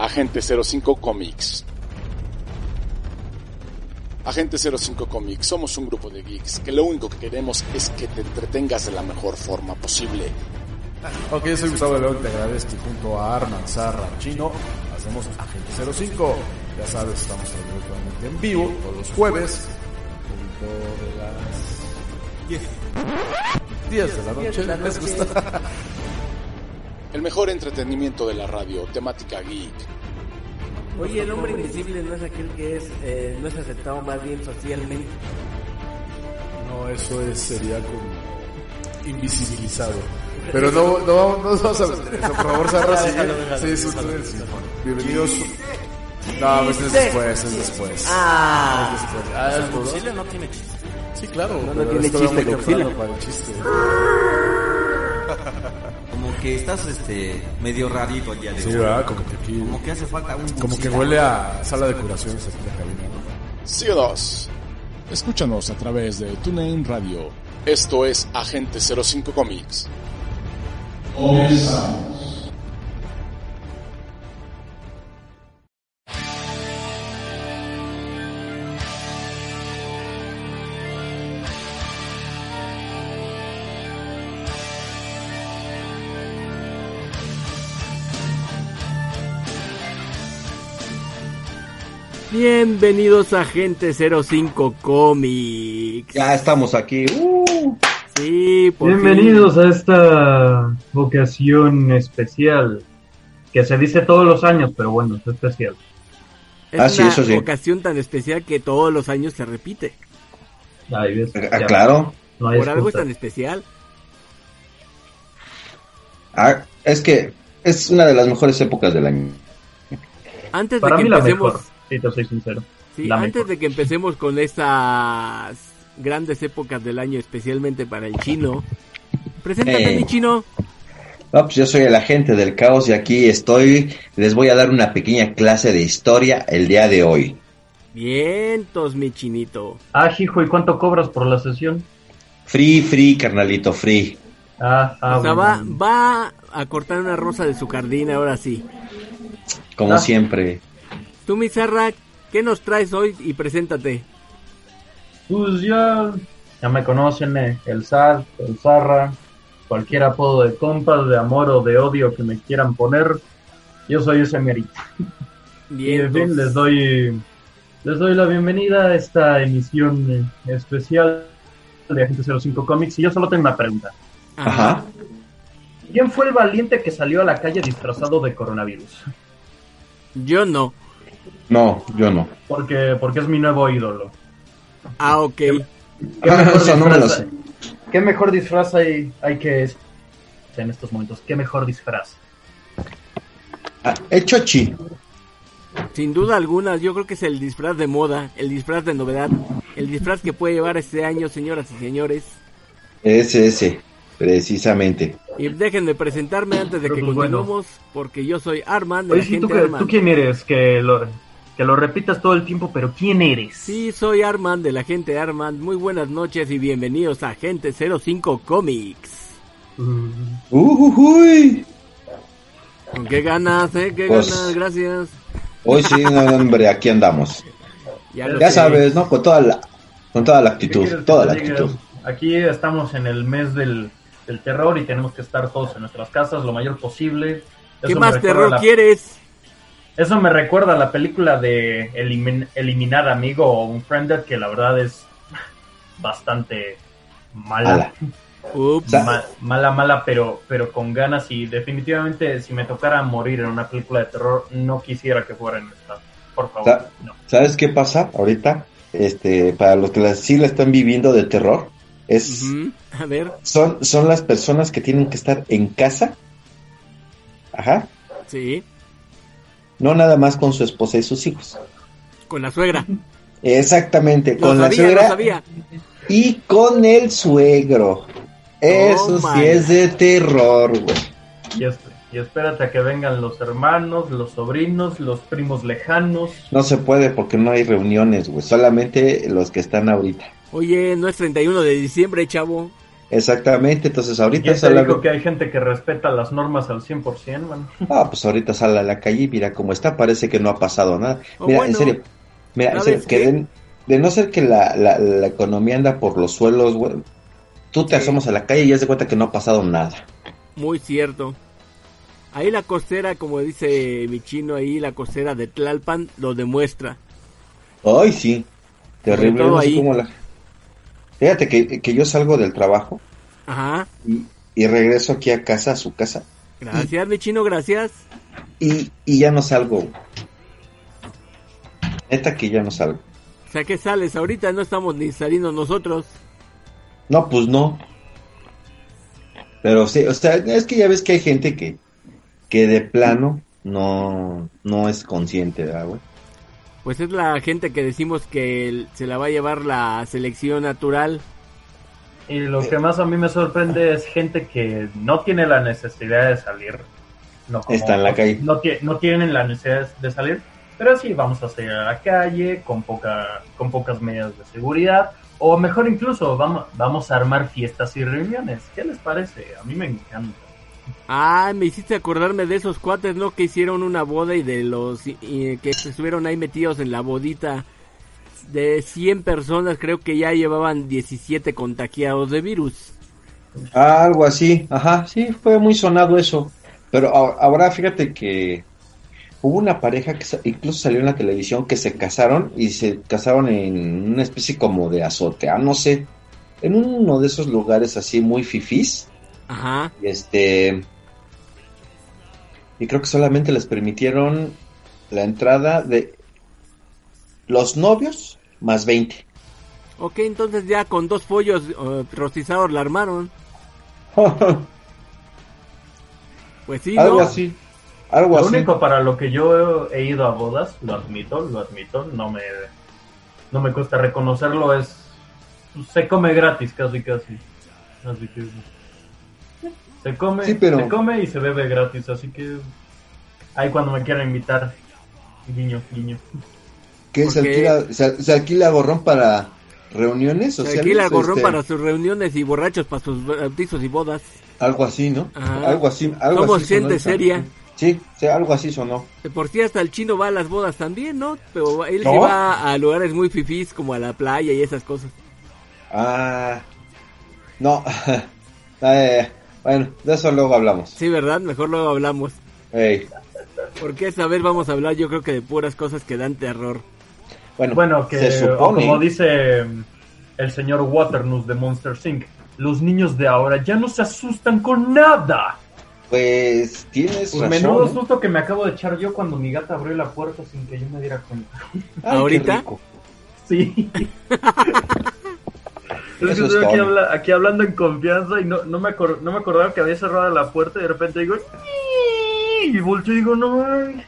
Agente 05 Comics. Agente 05 Comics, somos un grupo de geeks que lo único que queremos es que te entretengas de la mejor forma posible. Ok, soy Gustavo León, te agradezco y junto a Arman, Zarra, Chino, hacemos Agente 05. Ya sabes, estamos transmitiendo en vivo todos los jueves, a punto de las 10. 10 de la noche, ¿les gusta? El mejor entretenimiento de la radio, temática geek. Oye, el hombre invisible no es aquel que es, eh, no es aceptado más bien socialmente. No, eso es, sería como invisibilizado. Pero no, no, no vamos a meter eso, por favor, Zarra, Ya, sigue. Sí, sí, déjalo, sí, sí. déjalo. Bienvenidos. No, pues es después, es después. Ah, Es después. Ah. Godzilla no tiene chiste. Sí, claro. No, no tiene chiste, Godzilla. para el chiste. Que estás este medio rarito el día de Sí, hoy. ¿verdad? Como que aquí... Como que hace falta un Como que huele a sala de curaciones aquí en la cabina, ¿no? Sí o dos. Escúchanos a través de TuneIn Radio. Esto es Agente 05 Comics. Bienvenidos a Gente 05 Comics. Ya estamos aquí. Uh, Sí, por Bienvenidos a esta ocasión especial, que se dice todos los años, pero bueno, es especial. fin. Ah, Es sí, una eso sí. ocasión tan especial que todos los años se repite. Ahí ves, ah, ya, claro. no hay Por algo es tan especial. Ah, es que es una de las mejores épocas del año. Antes Para de mí que la empecemos, si te soy sincero. sí, la antes mejor. de que empecemos con esas grandes épocas del año, especialmente para el chino, preséntate Eh. mi chino. No, pues yo soy el agente del caos y aquí estoy. Les voy a dar una pequeña clase de historia el día de hoy. Vientos, mi chinito. Ah, hijo, ¿y cuánto cobras por la sesión? Free, free, carnalito, free. Ah, ah, o sea, bueno. va, va a cortar una rosa de su jardín ahora sí. Como Ah. siempre. Tú, mi Zarra, ¿qué nos traes hoy? Y preséntate. Pues ya, ya me conocen, eh, el Zar, el Zarra, cualquier apodo de compas, de amor o de odio que me quieran poner. Yo soy ese merito. Y en Vientos. fin, les doy, les doy la bienvenida a esta emisión eh, especial de Agente 05 Comics. Y yo solo tengo una pregunta. Ajá. ¿Quién fue el valiente que salió a la calle disfrazado de coronavirus? Yo no. No, yo no. Porque, porque es mi nuevo ídolo. Ah, ok. ¿Qué mejor Eso no me lo disfraz- sé. ¿Qué mejor disfraz hay, hay que es en estos momentos? ¿Qué mejor disfraz? Ah, el chochi. Sin duda alguna, yo creo que es el disfraz de moda, el disfraz de novedad, el disfraz que puede llevar este año, señoras y señores. Ese, ese. Precisamente. Y déjenme presentarme antes de Pero que pues bueno. continuemos, porque yo soy Arman, de Oye, la ¿tú, gente qué- Arman. ¿tú quién eres? Que lo, que lo repitas todo el tiempo, pero ¿quién eres? Sí, soy Arman, de la gente Arman. Muy buenas noches y bienvenidos a Gente 05 Comics. Mm, Uh, uy. ¿Con qué ganas, eh? ¿Qué Pues- ganas? Gracias. Hoy sí, no, hombre, aquí andamos. Ya, Ya sabes, ¿no? Con toda la, con toda la ¿qué actitud, toda la actitud. Aquí estamos en el mes del, del terror y tenemos que estar todos en nuestras casas lo mayor posible. ¿Qué Eso más terror la- quieres? Eso me recuerda a la película de Elimin- Eliminar Amigo o Unfriended, que la verdad es bastante mala. Ups. Ma- mala, mala, pero, pero con ganas y definitivamente si me tocara morir en una película de terror, no quisiera que fuera en esta. Por favor, Sa- no. ¿Sabes qué pasa ahorita? Este, para los que la- sí la están viviendo de terror, es. A ver, son, son las personas que tienen que estar en casa, ajá, sí, no nada más con su esposa y sus hijos. con la suegra. Exactamente, Lo con la sabía, suegra sabía. y con el suegro. Eso sí es de terror, güey. Y, es- y espérate a que vengan los hermanos, los sobrinos, los primos lejanos. No se puede porque no hay reuniones, güey. Solamente los que están ahorita. Oye, no es 31 de diciembre, chavo. Exactamente, entonces ahorita ¿Quién te sale dijo que hay gente que respeta las normas al 100%, man? Ah, pues ahorita sale a la calle y mira cómo está, parece que no ha pasado nada. Mira, bueno, en serio, mira, en ¿sabes serio, que de, de no ser que la, la, la economía anda por los suelos, güey, tú te Sí. asomas a la calle y ya se cuenta que no ha pasado nada. Muy cierto. Ahí la costera, como dice mi chino ahí, la costera de Tlalpan lo demuestra. Ay, sí, terrible, no sé cómo la... Fíjate que, que yo salgo del trabajo Ajá. y, y regreso aquí a casa, a su casa, Gracias, mi chino, gracias. y, y ya no salgo. Neta que ya no salgo. O sea, ¿qué sales? Ahorita no estamos ni saliendo nosotros. No, pues no. Pero sí, o sea, es que ya ves que hay gente que, que de plano no, no es consciente, ¿verdad, güey? Pues es la gente que decimos que se la va a llevar la selección natural. Y lo que más a mí me sorprende es gente que no tiene la necesidad de salir. No como- Está en la calle. No, no tienen la necesidad de salir, pero sí vamos a salir a la calle con, poca, con pocas medidas de seguridad. O mejor incluso, vamos, vamos a armar fiestas y reuniones. ¿Qué les parece? A mí me encanta. Ah, me hiciste acordarme de esos cuates, ¿no? Que hicieron una boda y de los y- que estuvieron ahí metidos en la bodita. De 100 personas, creo que ya llevaban 17 contagiados de virus. Ah, algo así, ajá, sí, fue muy sonado eso. Pero ahora fíjate que hubo una pareja que incluso salió en la televisión que se casaron y se casaron en una especie como de azotea, no sé, en uno de esos lugares así muy fifís. Ajá. Este. Y creo que solamente les permitieron la entrada de los novios más 20. Ok, entonces ya con dos pollos eh, rostizados la armaron. Pues sí, algo ¿no? así. Algo Lo así. único para lo que yo he ido a bodas, lo admito, lo admito, no me, no me cuesta reconocerlo, es pues, se come gratis casi casi. Así que se come, Sí, pero- se come y se bebe gratis, así que ahí cuando me quieran invitar, guiño, guiño. que se Ok. alquila, se, se alquila gorrón para reuniones Se alquila gorrón este, para sus reuniones y borrachos para sus bautizos y bodas. Algo así, ¿no? Ajá. Algo así. Algo Somos así gente seria. Sí, sí, algo así sonó. Por sí hasta el chino va a las bodas también, ¿no? Pero él ¿No? sí va a lugares muy fifís como a la playa y esas cosas. Ah. No. Eh, bueno, de eso luego hablamos. Sí, ¿verdad? Mejor luego hablamos. Ey, Porque esta vez vamos a hablar yo creo que de puras cosas que dan terror. Bueno, Bueno, que se supone. como dice mm, el señor Waternoose de Monster Inc., los niños de ahora ya no se asustan con nada. Pues tienes Pues razón. menudo ¿eh? susto que me acabo de echar yo cuando mi gata abrió la puerta sin que yo me diera cuenta. Ay, qué ¿Ahorita? rico. Es que estoy aquí, todo. habla- aquí hablando en confianza y no, no, me acor- no me acordaba que había cerrado la puerta y de repente digo... Y volteo y digo, no. ay".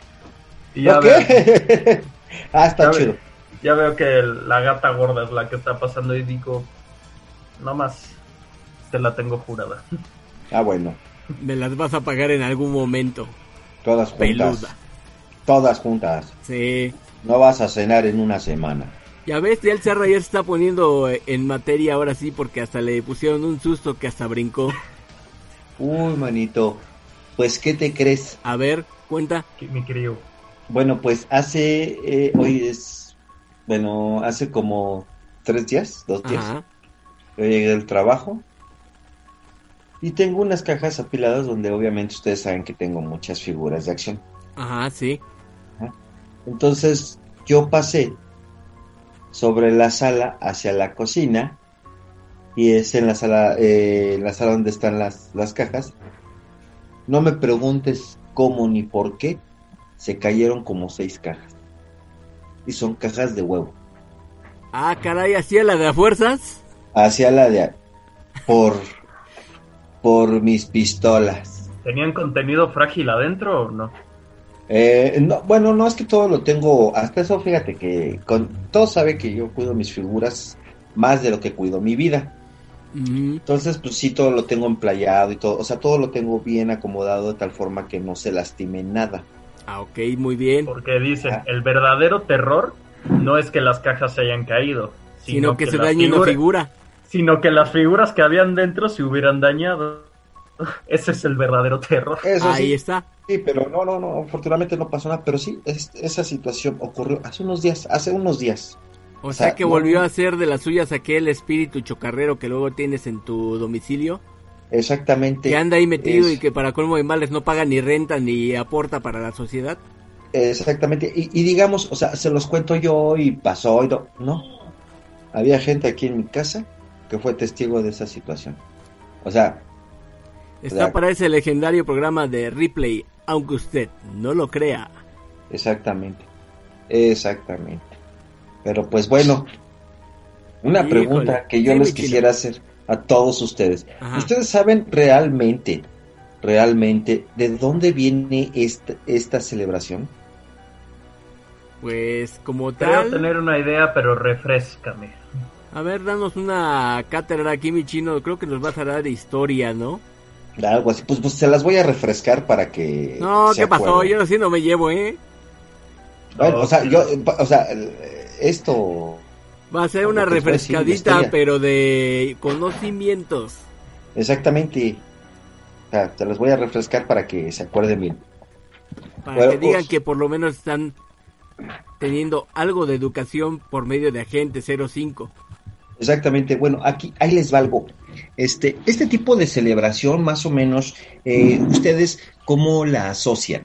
Y ya, Ok. veo, ah, está ya, chido. veo, ya veo que el- la gata gorda es la que está pasando y digo, no más, te la tengo jurada. Ah, bueno. Me las vas a pagar en algún momento. Todas juntas. Peluda. Todas juntas. Sí. No vas a cenar en una semana. Ya ves, ya el Serra ya se está poniendo eh, en materia ahora sí porque hasta le pusieron un susto que hasta brincó. Uy, manito. Pues, ¿qué te crees? A ver, cuenta. Que- Mi querido. Bueno, pues hace. eh, hoy es. Bueno, hace como tres días, dos días. Ajá. Yo llegué del trabajo. Y tengo unas cajas apiladas donde obviamente ustedes saben que tengo muchas figuras de acción. Ajá, sí. Entonces yo pasé sobre la sala hacia la cocina y es en la sala, eh, la sala donde están las, las cajas. No me preguntes cómo ni por qué se cayeron como seis cajas. Y son cajas de huevo. Ah, caray, así a la de a fuerzas. Hacia la de... Por... Por mis pistolas. ¿Tenían contenido frágil adentro o no? Eh, no, bueno, no es que todo lo tengo, hasta eso fíjate que con, todos saben que yo cuido mis figuras más de lo que cuido mi vida. Ujú. Entonces, pues sí, todo lo tengo emplayado y todo, o sea, todo lo tengo bien acomodado de tal forma que no se lastime nada. Ah, ok, muy bien. Porque dicen, Ah. el verdadero terror no es que las cajas se hayan caído, Sino que se dañe una figura- figura. sino que las figuras que habían dentro se hubieran dañado. Ese es el verdadero terror. Eso Ahí sí, está. sí, pero no, no, no, afortunadamente no pasó nada, pero sí, es- esa situación ocurrió hace unos días, hace unos días. O O sea sea, que no- volvió a ser de las suyas aquel espíritu chocarrero que luego tienes en tu domicilio, Exactamente. que anda ahí metido Es- y que para colmo de males no paga ni renta ni aporta para la sociedad. Exactamente, y, y digamos, o sea, se los cuento yo y pasó y no, no. Había gente aquí en mi casa que fue testigo de esa situación. O sea, Está para ese legendario programa de replay, aunque usted no lo crea. exactamente, exactamente. Pero pues bueno, una Híjole, pregunta que yo les quisiera hacer a todos ustedes. Ajá. ¿Ustedes saben realmente, realmente, de dónde viene esta, esta celebración? Pues como Creo tal, tener una idea, pero refrescame. a ver, danos una cátedra aquí, mi chino. Creo que nos vas a dar historia, ¿no? Algo así, pues, pues se las voy a refrescar para que... No, se ¿qué pasó? Yo así no me llevo, ¿eh? Bueno, o sea, Ok. yo, o sea, esto, Va a ser una te decir, refrescadita, pero de conocimientos. exactamente, o sea, se las voy a refrescar para que se acuerden bien. Para Bueno, que digan pues- que por lo menos están teniendo algo de educación por medio de Agente 05. Exactamente, bueno, aquí, ahí les va algo. Este, este tipo de celebración, más o menos, eh, ¿ustedes cómo la asocian?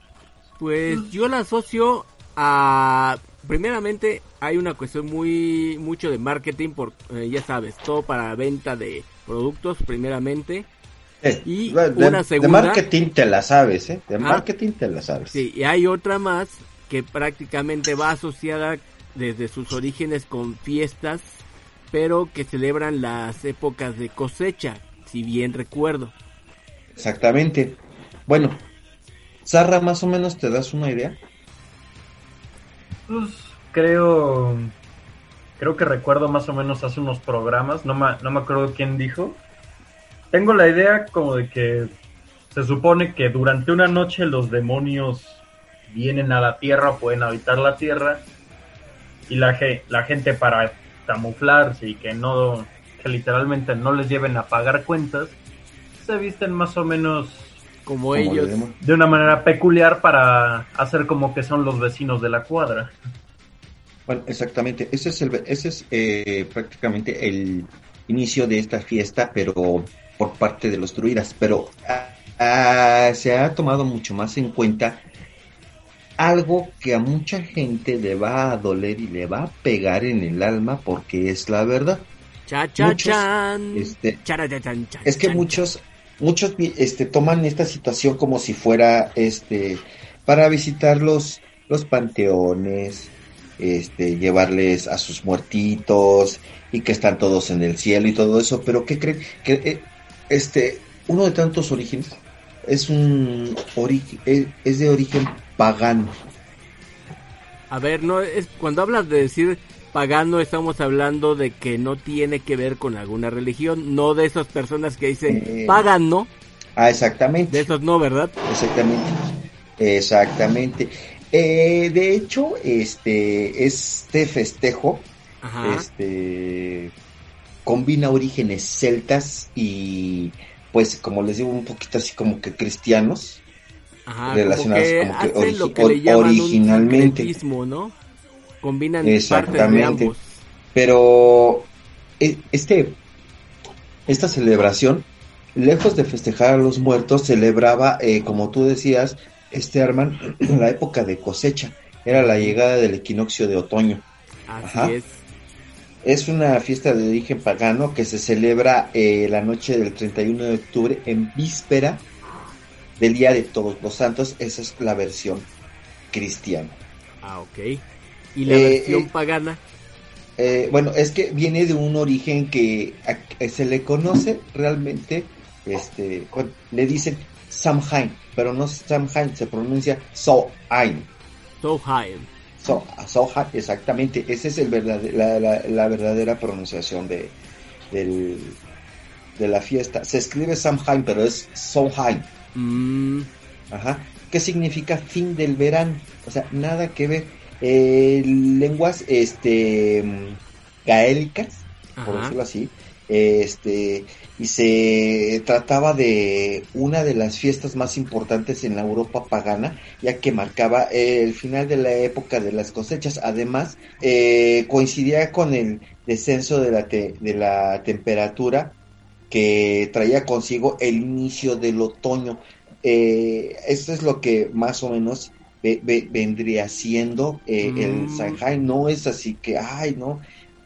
Pues yo la asocio a... Primeramente hay una cuestión muy mucho de marketing, por, eh, ya sabes, todo para venta de productos primeramente. Eh, Y de, una de segunda- marketing te la sabes, ¿eh? De Ah. marketing te la sabes. Sí, y hay otra más que prácticamente va asociada desde sus orígenes con fiestas, pero que celebran las épocas de cosecha, si bien recuerdo. Exactamente. Bueno, Zarra, más o menos te das una idea. Pues creo. Creo que recuerdo más o menos hace unos programas. No me, no me acuerdo quién dijo. Tengo la idea como de que se supone que durante una noche los demonios vienen a la tierra, pueden habitar la tierra. Y la, ge- la gente para camuflarse y que no. que literalmente no les lleven a pagar cuentas. Se visten más o menos Como Como ellos. de una manera peculiar para hacer como que son los vecinos de la cuadra. Bueno, exactamente. Ese es, el, ese es eh, prácticamente el inicio de esta fiesta, pero por parte de los druidas. Pero ah, ah, se ha tomado mucho más en cuenta algo que a mucha gente le va a doler y le va a pegar en el alma porque es la verdad. Cha cha Muchos, chan. este, Chara, cha, chan, chan, Es que chan, muchos, muchos este, toman esta situación como si fuera este para visitar los, los panteones, este, llevarles a sus muertitos y que están todos en el cielo y todo eso, pero ¿qué creen? Que eh, este, uno de tantos orígenes es un origen, es, es de origen pagano. A ver, no es cuando hablas de decir pagano estamos hablando de que no tiene que ver con alguna religión, no de esas personas que dicen Eh. pagan, ¿no? Ah, exactamente. De esos no, ¿verdad? Exactamente. Exactamente. Eh, de hecho, este, este festejo, Ajá. este, combina orígenes celtas y, pues, como les digo, un poquito así como que cristianos. Ajá, relacionados como que como que hacen lo origi- que le llaman originalmente. un ¿no? Combinan partes de Exactamente. ambos. Pero e- este, esta celebración, lejos de festejar a los muertos, celebraba, eh, como tú decías, este Arman, la época de cosecha. Era la llegada del equinoccio de otoño. Así Ajá. es. Es una fiesta de origen pagano que se celebra eh, la noche del 31 de octubre en víspera del Día de Todos los Santos. Esa es la versión cristiana. Ah, ok. Y la Eh, versión eh, pagana. Eh, bueno, es que viene de un origen que a- se le conoce realmente, este, le dicen Samhain, pero no Samhain, se pronuncia Sohain. Soheim. So, Sohain, exactamente, esa es el verdad- la, la- la verdadera pronunciación de, del- de la fiesta. Se escribe Samhain, pero es Sohain. Mm, Ajá. ¿Qué significa fin del verano? O sea, nada que ver. Eh, lenguas este gaélicas, por decirlo así, este y se trataba de una de las fiestas más importantes en la Europa pagana, ya que marcaba el final de la época de las cosechas. Además, eh, coincidía con el descenso de la, te- de la temperatura que traía consigo el inicio del otoño. Eh, esto es lo que más o menos ve- ve- vendría siendo eh, el Mm. Samhain. No es así que, ay, no.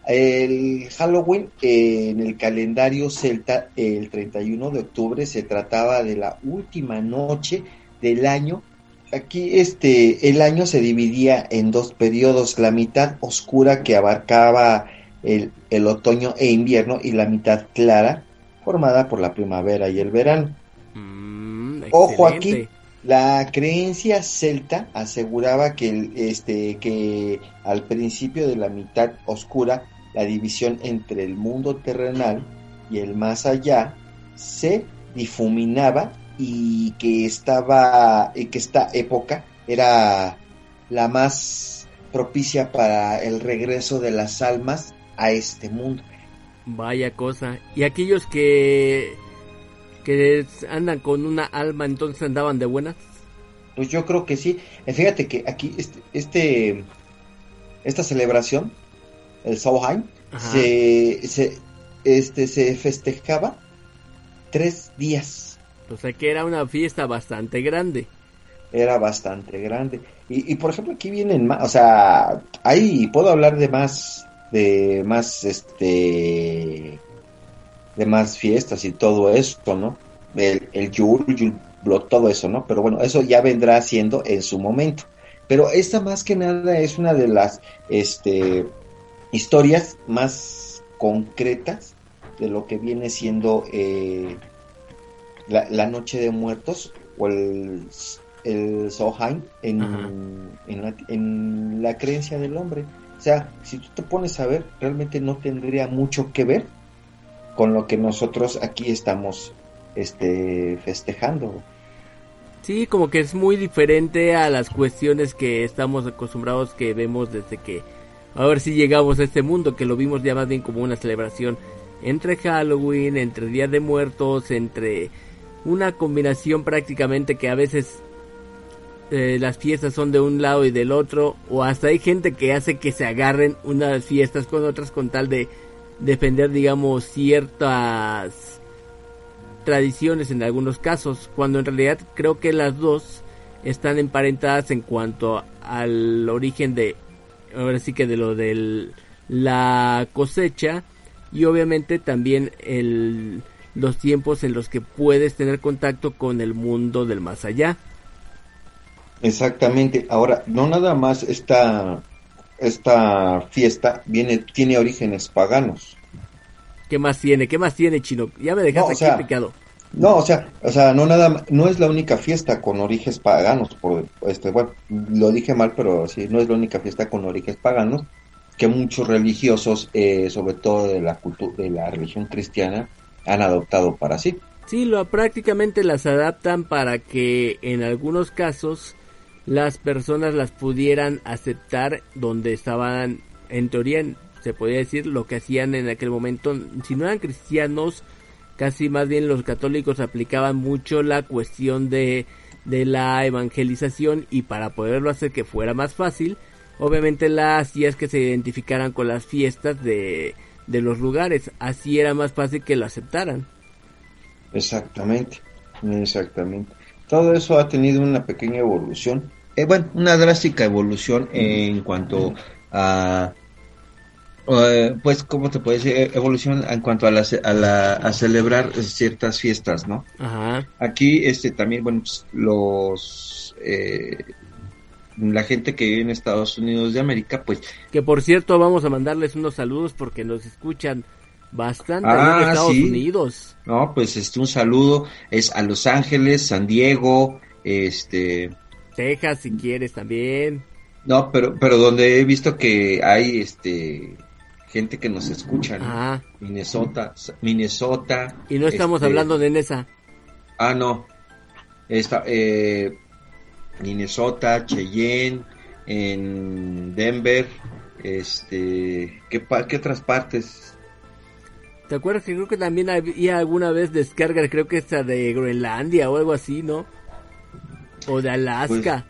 El Halloween eh, en el calendario celta, el 31 de octubre, se trataba de la última noche del año. Aquí este, el año se dividía en dos periodos, la mitad oscura que abarcaba el, el otoño e invierno y la mitad clara formada por la primavera y el verano. Mm, Ojo aquí, la creencia celta aseguraba que, el- este, que al principio de la mitad oscura, la división entre el mundo terrenal y el más allá se difuminaba y que estaba y que esta época era la más propicia para el regreso de las almas a este mundo. Vaya cosa. Y aquellos que que andan con una alma, entonces andaban de buenas. Pues yo creo que sí. Eh, Fíjate que aquí este, este esta celebración, el Ajá. se, se este se festejaba tres días. O sea que era una fiesta bastante grande. Era bastante grande. Y, y por ejemplo aquí vienen más, o sea, ahí puedo hablar de más, de más, este, de más fiestas y todo esto, ¿no? El, el Yule Blood, todo eso, ¿no? Pero bueno, eso ya vendrá siendo en su momento. Pero esta más que nada es una de las, este, historias más concretas de lo que viene siendo eh, la, la Noche de Muertos o el, el en, Ajá. en, la, en la creencia del hombre. O sea, si tú te pones a ver, realmente no tendría mucho que ver con lo que nosotros aquí estamos este, festejando. Sí, como que es muy diferente a las cuestiones que estamos acostumbrados que vemos desde que a ver si llegamos a este mundo, que lo vimos ya más bien como una celebración entre Halloween, entre Día de Muertos, entre una combinación prácticamente que a veces eh, las fiestas son de un lado y del otro, o hasta hay gente que hace que se agarren unas fiestas con otras con tal de defender, digamos, ciertas tradiciones en algunos casos, cuando en realidad creo que las dos están emparentadas en cuanto al origen de, ahora sí que de lo de la cosecha y obviamente también el, los tiempos en los que puedes tener contacto con el mundo del más allá. Exactamente. Ahora, no nada más esta, esta fiesta viene, tiene orígenes paganos. ¿Qué más tiene? ¿Qué más tiene, Chino? Ya me dejaste No, o aquí picado. No, o sea, o sea, no nada, no es la única fiesta con orígenes paganos, por este, bueno, lo dije mal, pero sí, no es la única fiesta con orígenes paganos que muchos religiosos, eh, sobre todo de la cultura, de la religión cristiana, han adoptado para sí. Sí, lo, prácticamente las adaptan para que en algunos casos las personas las pudieran aceptar donde estaban, en teoría, se podría decir, lo que hacían en aquel momento. Si no eran cristianos, casi más bien los católicos aplicaban mucho la cuestión de, de la evangelización y para poderlo hacer que fuera más fácil, obviamente la hacía es que se identificaran con las fiestas de, de los lugares. Así era más fácil que lo aceptaran. Exactamente, exactamente. Todo eso ha tenido una pequeña evolución, eh, bueno, una drástica evolución en cuanto a, eh, pues, ¿cómo te puedes decir? Evolución en cuanto a, la, a, la, a celebrar ciertas fiestas, ¿no? Ajá. Aquí, este, también, bueno, pues, los, eh, la gente que vive en Estados Unidos de América, pues, Que por cierto vamos a mandarles unos saludos porque nos escuchan bastante allá en Ah, Estados sí. Unidos. no, pues, este, un saludo es a Los Ángeles, San Diego, este, Texas si quieres también. No, pero, pero donde he visto que hay este gente que nos escucha, ¿no? Ajá. Minnesota, Minnesota. Y no estamos este, hablando de Nesa. Ah, no. Está, eh, Minnesota, Cheyenne, en Denver, este, ¿qué, qué otras partes? ¿Te acuerdas que creo que también había alguna vez descarga, creo que esta de Groenlandia o algo así, ¿no? O de Alaska.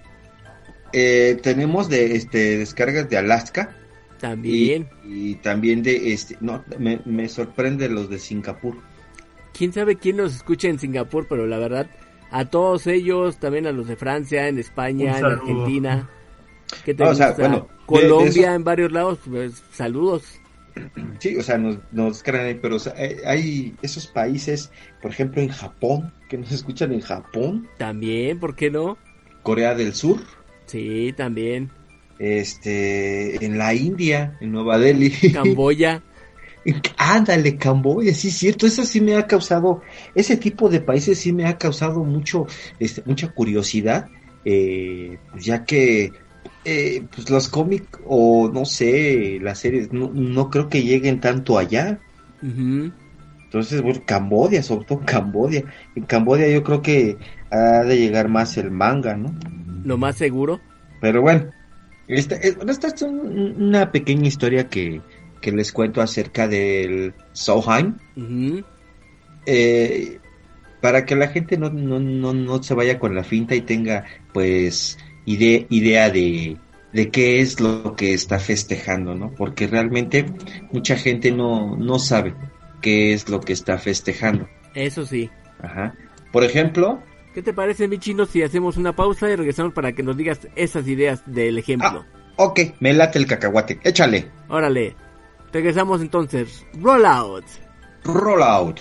Eh, tenemos de este descargas de Alaska También. y, y también de este no me, me sorprende los de Singapur quién sabe quién nos escucha en Singapur, pero la verdad, a todos ellos, también a los de Francia, en España, en. Argentina, que te No, o sea, gusta? bueno, de- de Colombia, en varios lados, pues, saludos. Sí o sea nos nos ahí, pero o sea, hay- hay esos países por ejemplo en Japón que nos escuchan en Japón También, ¿por qué no? Corea del Sur Sí, también. este en la India en Nueva Delhi Camboya, Ándale, Camboya, sí es cierto, eso sí me ha causado, ese tipo de países sí me ha causado mucho, este, mucha curiosidad, eh, pues ya que eh, pues los cómics o no sé, las series no, no creo que lleguen tanto allá. ujú, Entonces, bueno, Camboya, sobre todo Camboya. En Camboya yo creo que ha de llegar más el manga, ¿no? lo más seguro. Pero bueno, esta, esta es un- una pequeña historia que, que les cuento acerca del Soheim. eh, para que la gente no, no, no, no se vaya con la finta y tenga pues ide- idea de, de qué es lo que está festejando, ¿no? Porque realmente mucha gente no, no sabe qué es lo que está festejando. Eso sí. Ajá. Por ejemplo, ¿Qué te parece, mi chino, si hacemos una pausa y regresamos para que nos digas esas ideas del ejemplo? ok, me late el cacahuate, échale, Órale. Regresamos entonces. Roll out. roll out.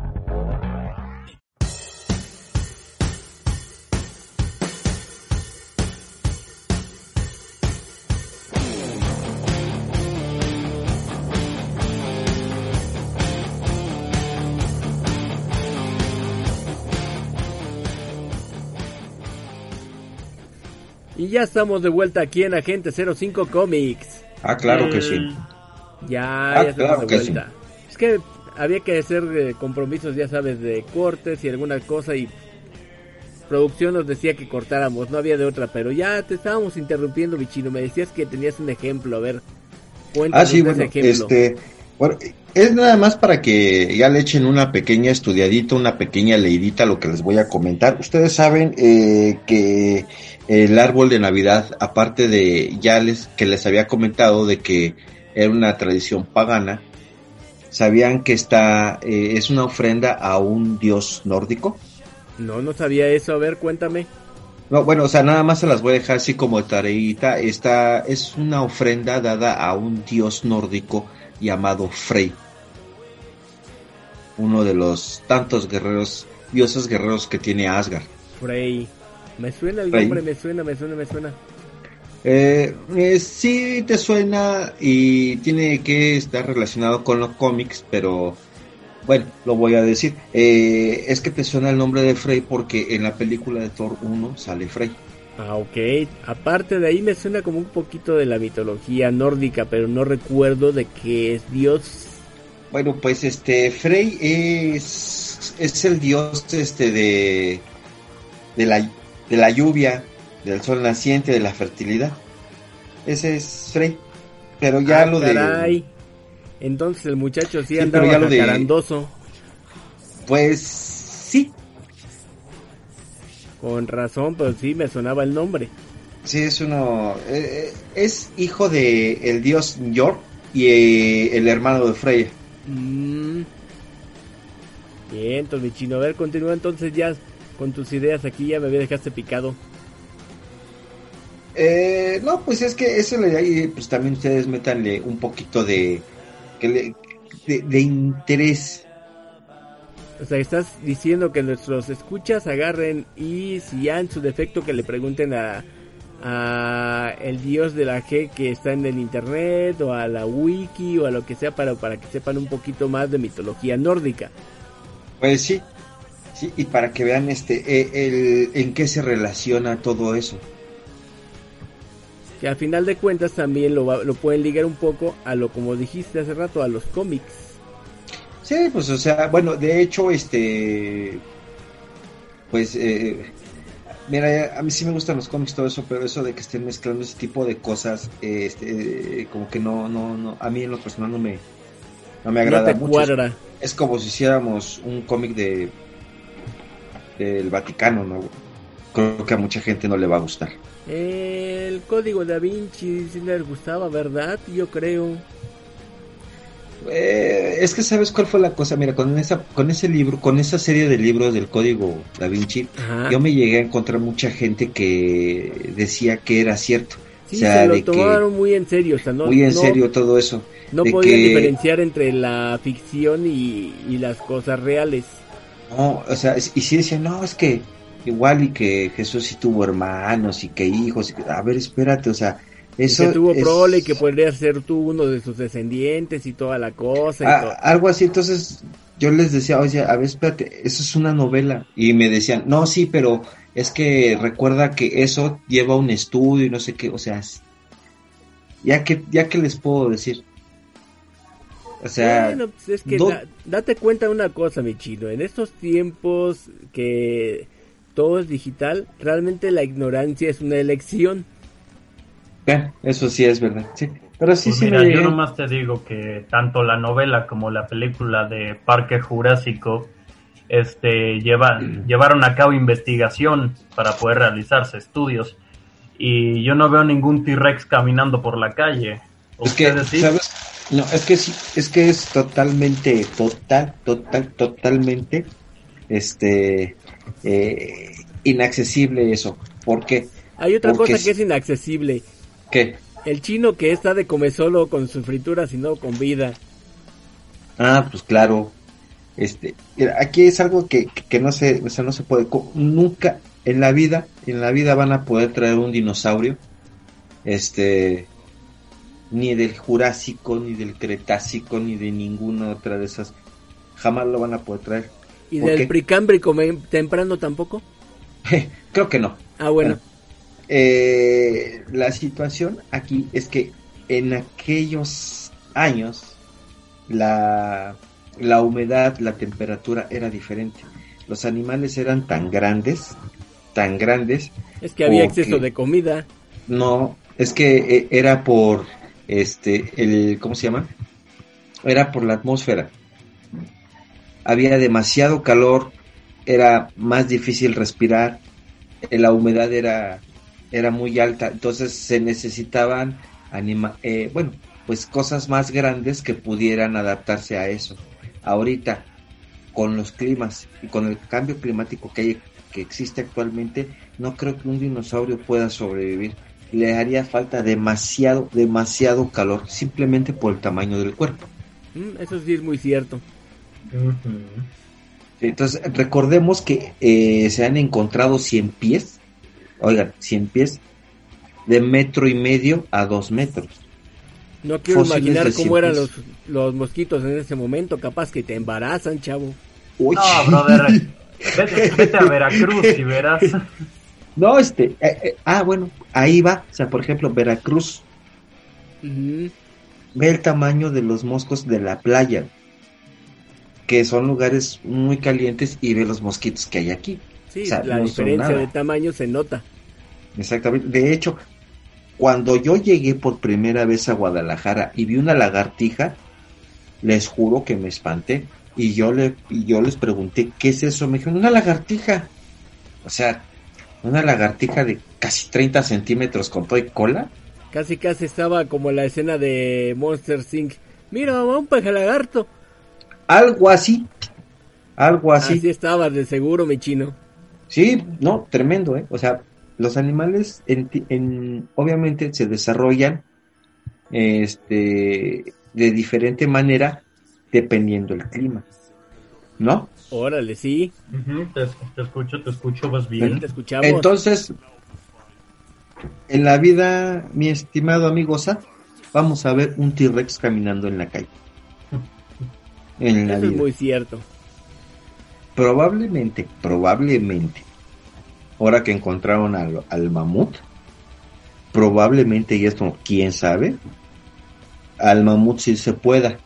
Ya estamos de vuelta aquí en Agente 05 Comics. Ah, claro que sí. Ya, Ah, ya estamos claro de que vuelta. Es que había que hacer eh, compromisos, ya sabes, de cortes y alguna cosa y producción nos decía que cortáramos, no había de otra, pero ya te estábamos interrumpiendo, bichino. Me decías que tenías un ejemplo, a ver, cuéntanos Ah, sí, ese bueno, ejemplo. este, bueno, es nada más para que ya le echen una pequeña estudiadita, una pequeña leidita a lo que les voy a comentar. Ustedes saben eh, que el árbol de Navidad, aparte de ya les que les había comentado de que era una tradición pagana, sabían que está eh, es una ofrenda a un dios nórdico. No, no sabía eso, a ver, cuéntame. No, bueno, o sea, nada más se las voy a dejar así como tareita. Esta es una ofrenda dada a un dios nórdico llamado Frey. Uno de los tantos guerreros, dioses guerreros que tiene Asgard. Frey. Me suena el nombre, me suena, me suena, me suena. Eh, eh, sí te suena y tiene que estar relacionado con los cómics, pero bueno, lo voy a decir. Eh, es que te suena el nombre de Frey porque en la película de Thor 1 sale Frey. Ah, ok. Aparte de ahí me suena como un poquito de la mitología nórdica, pero no recuerdo de qué es Dios. Bueno, pues este Frey es, es el dios este de, de, la, de la lluvia, del sol naciente, de la fertilidad. Ese es Frey. Pero ya Ah, lo caray. de... Entonces el muchacho sí, Sí, andaba pero ya lo de- jacarandoso. Pues sí, Con razón, pero sí me sonaba el nombre. sí es uno... eh, eh, es hijo de el dios Njord y eh, el hermano de Freya. Mm. Bien, entonces mi chino, a ver, continúa entonces ya con tus ideas aquí, ya me dejaste picado. Eh, no, pues es que eso le ahí, pues también ustedes métanle un poquito de, que le- de, de interés. O sea, estás diciendo que nuestros escuchas agarren y si ya en su defecto que le pregunten a, a el dios de la G que está en el internet o a la wiki o a lo que sea para, para que sepan un poquito más de mitología nórdica. Pues sí, sí, y para que vean este, eh, el, en qué se relaciona todo eso. Que al final de cuentas también lo, lo pueden ligar un poco a lo como dijiste hace rato, a los cómics. Sí, pues o sea, bueno, de hecho, este, pues, eh, mira, a mí sí me gustan los cómics todo eso, pero eso de que estén mezclando ese tipo de cosas, eh, este, eh, como que no, no, no, a mí en lo personal no me, no me agrada no te mucho. cuadra. Es como si hiciéramos un cómic de del Vaticano, ¿no? Creo que a mucha gente no le va a gustar. El código da Vinci sí les gustaba, ¿verdad? Yo creo. Eh, es que sabes cuál fue la cosa, mira, con esa, con ese libro, con esa serie de libros del Código Da Vinci, Ajá. yo me llegué a encontrar mucha gente que decía que era cierto, Sí, o sea, se lo de que tomaron muy en serio. O sea, no, muy en no- serio todo eso. No podían que- diferenciar entre la ficción y, y las cosas reales. No, o sea, y sí decían, no, es que igual y que Jesús sí tuvo hermanos y que hijos, y que- a ver, espérate, o sea, Y eso que tuvo es- prole y que podría ser tú uno de sus descendientes y toda la cosa. y Ah, todo. algo así, entonces yo les decía, oye, a ver, espérate, eso es una novela. Y me decían, no, sí, pero es que recuerda que eso lleva un estudio y no sé qué, o sea, ya que, ya que les puedo decir. O sea, Bueno, pues es que no- da- date cuenta de una cosa, mi chino. En estos tiempos que todo es digital, realmente la ignorancia es una elección. eh, eso sí es verdad, sí. Pero sí, Pues sí mira, me yo nomás te digo que tanto la novela como la película de Parque Jurásico este, lleva, llevaron a cabo investigación para poder realizarse estudios. Y yo no veo ningún T-Rex caminando por la calle. Es que. ¿sabes? No, es que sí, es que es totalmente, total, total, totalmente, este, eh, inaccesible eso. ¿Por qué? Hay otra Porque cosa que es- es inaccesible. ¿Qué? El chino que está de comer solo con sus frituras y no con vida. Ah, pues claro. Este, mira, aquí es algo que, que- no se, o sea, no se puede, nunca en la vida, en la vida van a poder traer un dinosaurio, este, ni del Jurásico, ni del Cretácico, ni de ninguna otra de esas, jamás lo van a poder traer. ¿Y ¿Por del me- temprano tampoco? Creo que no. Ah, bueno. Bueno. Eh, la situación aquí es que en aquellos años la, la humedad, la temperatura era diferente. Los animales eran tan grandes, tan grandes, Es que había exceso de comida. no, es que eh, era por este el ¿cómo se llama? Era por la atmósfera. Había demasiado calor, era más difícil respirar, la humedad era era muy alta, entonces se necesitaban anima eh, bueno, pues cosas más grandes que pudieran adaptarse a eso. Ahorita con los climas y con el cambio climático que hay que existe actualmente, no creo que un dinosaurio pueda sobrevivir. Le haría falta demasiado, demasiado calor, simplemente por el tamaño del cuerpo. Mm, eso sí es muy cierto. Entonces, recordemos que eh, se han encontrado 100 pies, oigan, 100 pies de metro y medio a dos metros. No quiero Fósiles imaginar cómo eran los, los mosquitos en ese momento. Capaz que te embarazan, chavo. Uy. No, brother. Vete, vete a Veracruz y verás. No, este, eh, eh, ah, bueno, ahí va, o sea, por ejemplo, Veracruz, ve el tamaño de los moscos de la playa, que son lugares muy calientes, y ve los mosquitos que hay aquí. Sí, O sea, la no diferencia de tamaño se nota. Exactamente. De hecho, cuando yo llegué por primera vez a Guadalajara y vi una lagartija, les juro que me espanté. Y yo, le, y yo les pregunté, ¿qué es eso? Me dijeron, una lagartija. O sea, una lagartija de casi 30 centímetros con todo y cola. Casi casi estaba como la escena de Monster Inc. Mira, un pejalagarto. Algo así. Algo así. Así estaba de seguro, mi chino. Sí, no, tremendo, ¿eh? O sea, los animales en, obviamente se desarrollan este de diferente manera dependiendo del clima. ¿No? Órale, sí. Ujú, te, te escucho, te escucho, vas bien. Te escuchamos. Entonces, en la vida, mi estimado amigo Sa, vamos a ver un T-Rex caminando en la calle. En la Eso es muy cierto. Probablemente, probablemente, ahora que encontraron al, al mamut, probablemente, y esto quién sabe, al mamut sí se pueda.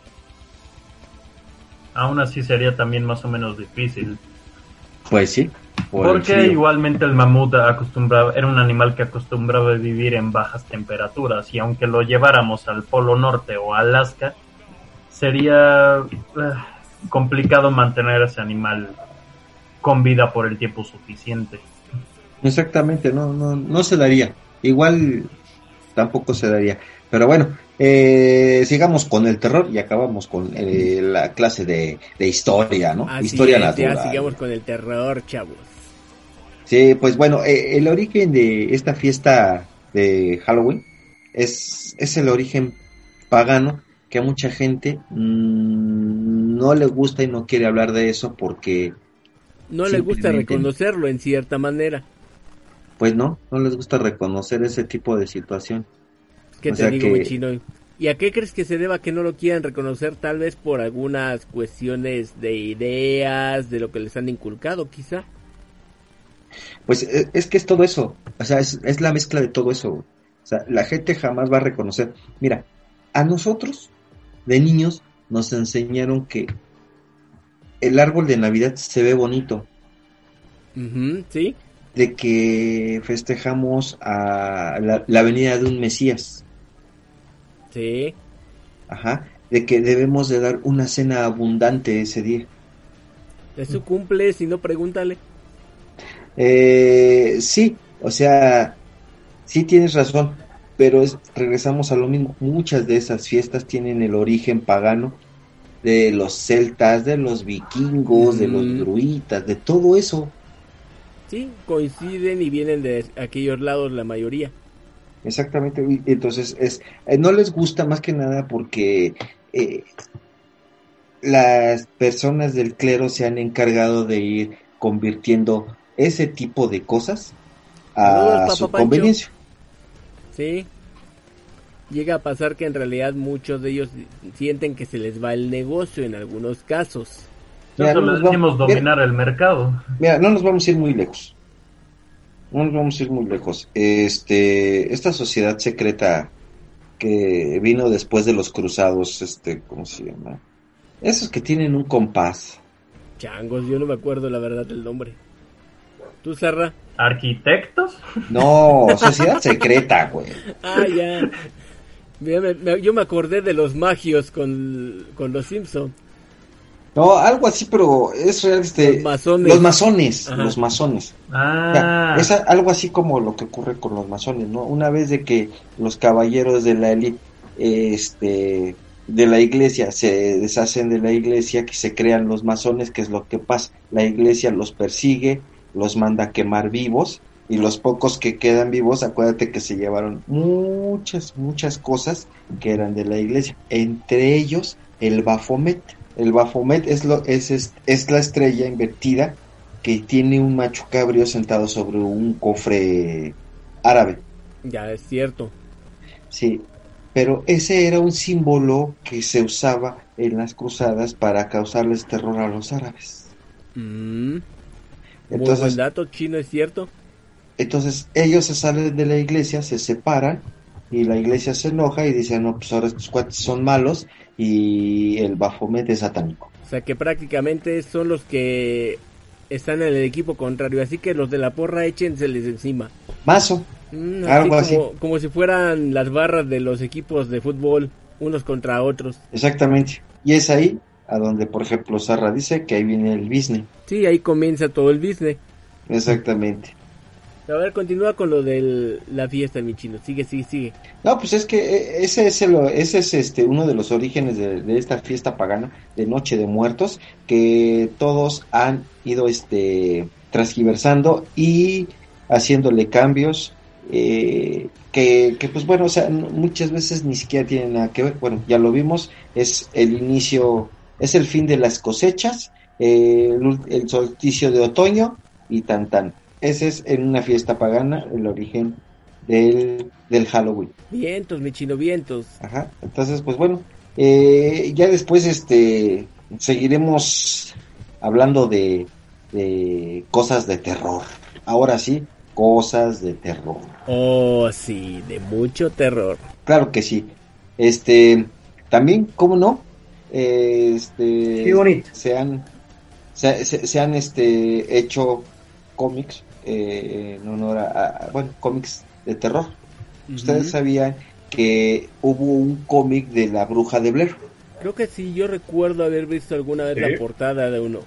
Aún así sería también más o menos difícil. Pues sí. por Porque igualmente el mamut acostumbraba, era un animal que acostumbraba a vivir en bajas temperaturas y aunque lo lleváramos al Polo Norte o a Alaska, sería eh, complicado mantener a ese animal con vida por el tiempo suficiente. Exactamente, no, no, no se daría. Igual tampoco se daría. Pero bueno, eh, sigamos con el terror y acabamos con eh, la clase de, de historia, ¿no? Así historia es, ya natural. sigamos con el terror, chavos. Sí, pues bueno, eh, el origen de esta fiesta de Halloween es, es el origen pagano que a mucha gente mm, no le gusta y no quiere hablar de eso porque, No le gusta reconocerlo en cierta manera. pues no, no les gusta reconocer ese tipo de situación. ¿Qué O te digo, que- chino? ¿Y a qué crees que se deba que no lo quieran reconocer? Tal vez por algunas cuestiones de ideas, de lo que les han inculcado, quizá. Pues e- es que es todo eso, o sea, es, es la mezcla de todo eso. O sea, la gente jamás va a reconocer. Mira, a nosotros, de niños, nos enseñaron que el árbol de Navidad se ve bonito, ¿Sí? de que festejamos a la, la venida de un Mesías, Sí. ajá, de que debemos de dar una cena abundante ese día. Es su cumple, si no, pregúntale. Eh, sí, o sea, sí tienes razón, pero es, regresamos a lo mismo. Muchas de esas fiestas tienen el origen pagano de los celtas, de los vikingos, de los druitas, de todo eso. Sí, coinciden y vienen de aquellos lados la mayoría. Exactamente. Entonces, es, eh, no les gusta más que nada porque eh, las personas del clero se han encargado de ir convirtiendo ese tipo de cosas a su Pancho. conveniencia. Sí. Llega a pasar que en realidad muchos de ellos sienten que se les va el negocio en algunos casos. Mira, no le nos decimos vamos- dominar el mercado. Mira, no nos vamos a ir muy lejos. No nos vamos a ir muy lejos. Este, esta sociedad secreta que vino después de los cruzados, este, ¿cómo se llama? Esos que tienen un compás. Changos, yo no me acuerdo la verdad del nombre. ¿Tú, Sarra? ¿Arquitectos? No, sociedad secreta, güey. Ah, ya. Mira, me- me- yo me acordé de los magios con, con los Simpson. No, algo así, pero es real, este, Los masones. los masones, Ajá. los masones. Ah, es algo así como lo que ocurre con los masones, ¿no? Una vez de que los caballeros de la élite, este, de la iglesia se deshacen de la iglesia, que se crean los masones, que es lo que pasa. La iglesia los persigue, los manda a quemar vivos, y los pocos que quedan vivos, acuérdate que se llevaron muchas, muchas cosas que eran de la iglesia, entre ellos el Bafomet. El Bafomet es, lo, es, es, es la estrella invertida que tiene un macho cabrio sentado sobre un cofre árabe. Ya es cierto. Sí, pero ese era un símbolo que se usaba en las cruzadas para causarles terror a los árabes. Mm, Entonces, dato chino, es cierto. entonces ellos se salen de la iglesia, se separan y la iglesia se enoja y dice, no, pues ahora estos cuates son malos y el Bafomet es satánico. O sea que prácticamente son los que están en el equipo contrario. Así que los de la porra échenseles encima. Mazo, Mm, Algo como, como si fueran las barras de los equipos de fútbol, unos contra otros. exactamente. Y es ahí a donde, por ejemplo, Sarra dice que ahí viene el business. Sí, ahí comienza todo el business. Exactamente. A ver, continúa con lo de la fiesta, mi chino. Sigue, sigue, sigue. No, pues es que eh, ese es, el, ese es este, uno de los orígenes de, esta fiesta pagana de Noche de Muertos, que todos han ido este, transgiversando y haciéndole cambios, eh, que, que, pues bueno, o sea, muchas veces ni siquiera tienen nada que ver. Bueno, ya lo vimos, es el inicio, es el fin de las cosechas, eh, el, el solsticio de otoño y tan tan. Ese es en una fiesta pagana el origen del, del Halloween. Vientos, mi chino, vientos. Ajá. Entonces, pues bueno, eh, ya después este seguiremos hablando de, de cosas de terror. Ahora sí, cosas de terror. Oh, sí, de mucho terror. Claro que sí. Este, también, ¿cómo no? eh, este, Qué bonito. se han, se, se- se han este, hecho cómics eh, en honor a, a- bueno, cómics de terror. Ustedes sabían que hubo un cómic de la bruja de Blair. Creo que sí, yo recuerdo haber visto alguna vez Sí. la portada de uno.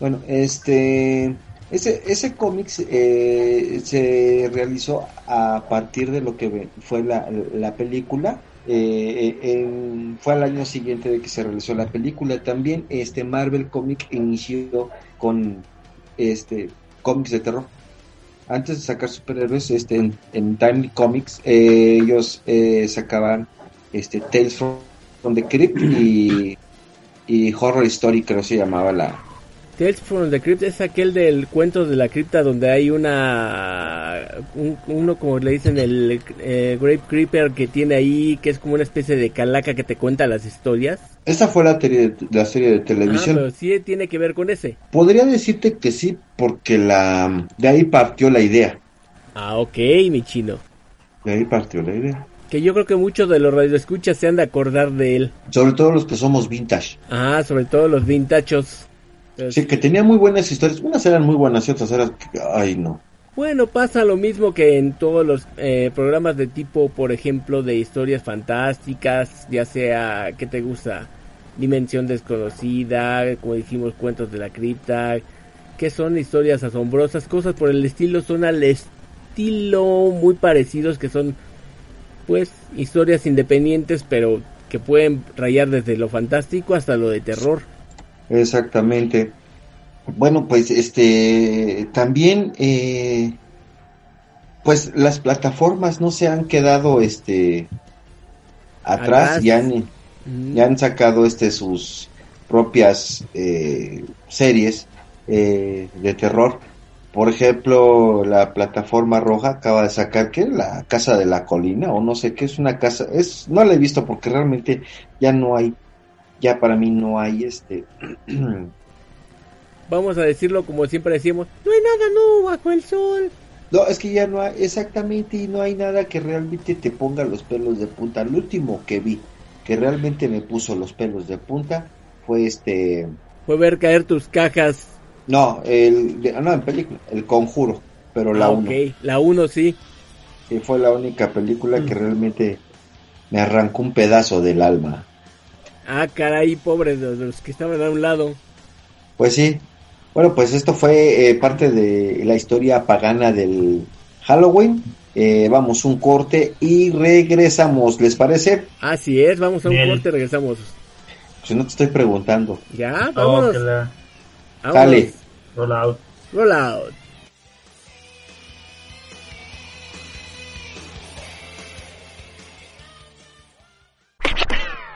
Bueno, este, ese, ese cómic eh, se realizó a partir de lo que fue la, la película. eh, en- fue al año siguiente de que se realizó la película. También este Marvel Comic inició con este cómics de terror. Antes de sacar superhéroes, este en, en Time Comics, eh, ellos eh, sacaban este Tales from, from the Crypt y, y Horror Story, creo se llamaba la, Tales from the Crypt es aquel del cuento de la cripta donde hay una un- uno como le dicen el eh, Grape Creeper que tiene ahí que es como una especie de calaca que te cuenta las historias. Esta fue la, serie de, la serie de Ah, televisión. pero sí tiene que ver con ese. Podría decirte que sí, porque la de ahí partió la idea. Ah, ok, mi chino. De ahí partió la idea. Que yo creo que muchos de los radioescuchas se han de acordar de él. Sobre todo los que somos vintage. Ah, sobre todo los vintachos. Sí, que tenía muy buenas historias. Unas eran muy buenas y otras eran... Ay, no. Bueno, pasa lo mismo que en todos los eh, programas de tipo, por ejemplo, de historias fantásticas, ya sea, ¿qué te gusta? Dimensión desconocida, como dijimos, cuentos de la cripta, que son historias asombrosas, cosas por el estilo, son al estilo muy parecidos, que son, pues, historias independientes, pero que pueden rayar desde lo fantástico hasta lo de terror. Exactamente. Bueno, pues este también eh, pues las plataformas no se han quedado este atrás y han, ya han sacado este sus propias eh, series eh, de terror. Por ejemplo, la plataforma roja acaba de sacar que la casa de la colina o no sé qué es una casa es no la he visto porque realmente ya no hay ya para mí no hay este Vamos a decirlo como siempre decimos, no hay nada nuevo bajo el sol. No, es que ya no hay, exactamente, y no hay nada que realmente te ponga los pelos de punta. El último que vi que realmente me puso los pelos de punta fue este, Fue ver caer tus cajas. no, el, de- no, en película, El Conjuro, pero la Ah, 1, ok, la 1 sí. que fue la única película que realmente me arrancó un pedazo del alma. Ah, caray, pobres de los que estaban a un lado. Pues sí, bueno, pues esto fue eh, parte de la historia pagana del Halloween. Eh, vamos un corte y regresamos, ¿les parece? Así es, vamos a un Bien. corte, regresamos. Si no te estoy preguntando. Ya, Oh, vámonos. que la vámonos. Dale. roll out. Roll out.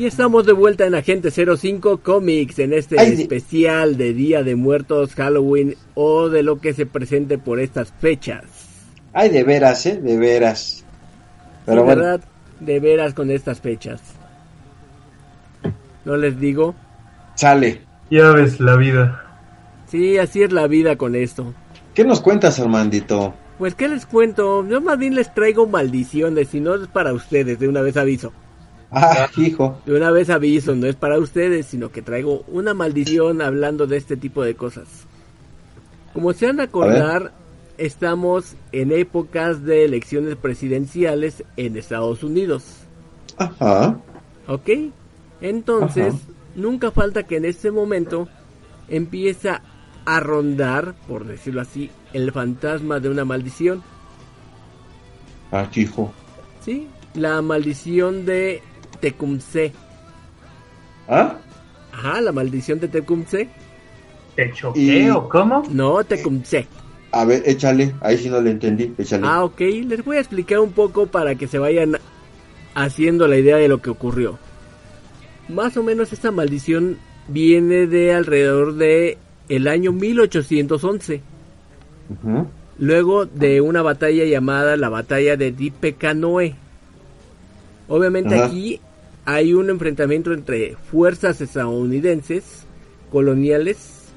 Y estamos de vuelta en Agente 05 Comics en este Ay, especial de Día de Muertos, Halloween o de lo que se presente por estas fechas. Ay, de veras, ¿eh? De veras. Pero Sí, bueno, ¿verdad? De veras con estas fechas. ¿No les digo? sale. Ya ves la vida. Sí, así es la vida con esto. ¿Qué nos cuentas, Armandito? Pues, ¿qué les cuento? Yo más bien les traigo maldiciones, y no es para ustedes, de una vez aviso. Ah, hijo. De una vez aviso, no es para ustedes, sino que traigo una maldición hablando de este tipo de cosas. Como se han de acordar, estamos en épocas de elecciones presidenciales en Estados Unidos. Ajá. ¿Ok? Entonces, Ajá. nunca falta que en este momento empieza a rondar, por decirlo así, el fantasma de una maldición. Ah, hijo. ¿Sí? La maldición de Tecumseh. ¿Ah? Ajá, la maldición de Tecumseh. ¿Te choqué Y- o cómo? No, Tecumseh. A ver, échale. Ahí sí no le entendí. Échale. Ah, ok. Les voy a explicar un poco para que se vayan haciendo la idea de lo que ocurrió. Más o menos esta maldición viene de alrededor de el año 1811. Ujú. luego de una batalla llamada la batalla de Dipecanoe. Obviamente aquí hay un enfrentamiento entre fuerzas estadounidenses coloniales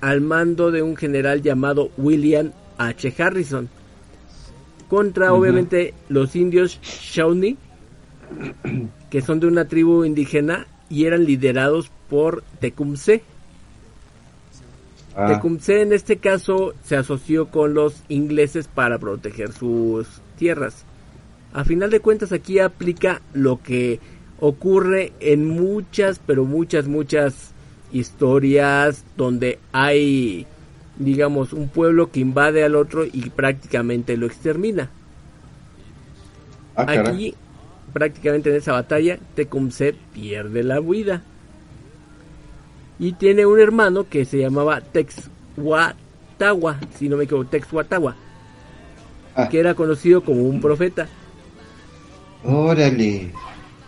al mando de un general llamado William H. Harrison contra obviamente los indios Shawnee que son de una tribu indígena y eran liderados por Tecumseh. Ah, Tecumseh en este caso se asoció con los ingleses para proteger sus tierras. A final de cuentas aquí aplica lo que ocurre en muchas, pero muchas, muchas historias donde hay, digamos, un pueblo que invade al otro y prácticamente lo extermina. ah. Aquí, prácticamente en esa batalla, Tecumseh pierde la vida. Y tiene un hermano que se llamaba Texhuatawa, si no me equivoco, Texhuatawa, Ah, que era conocido como un profeta. órale.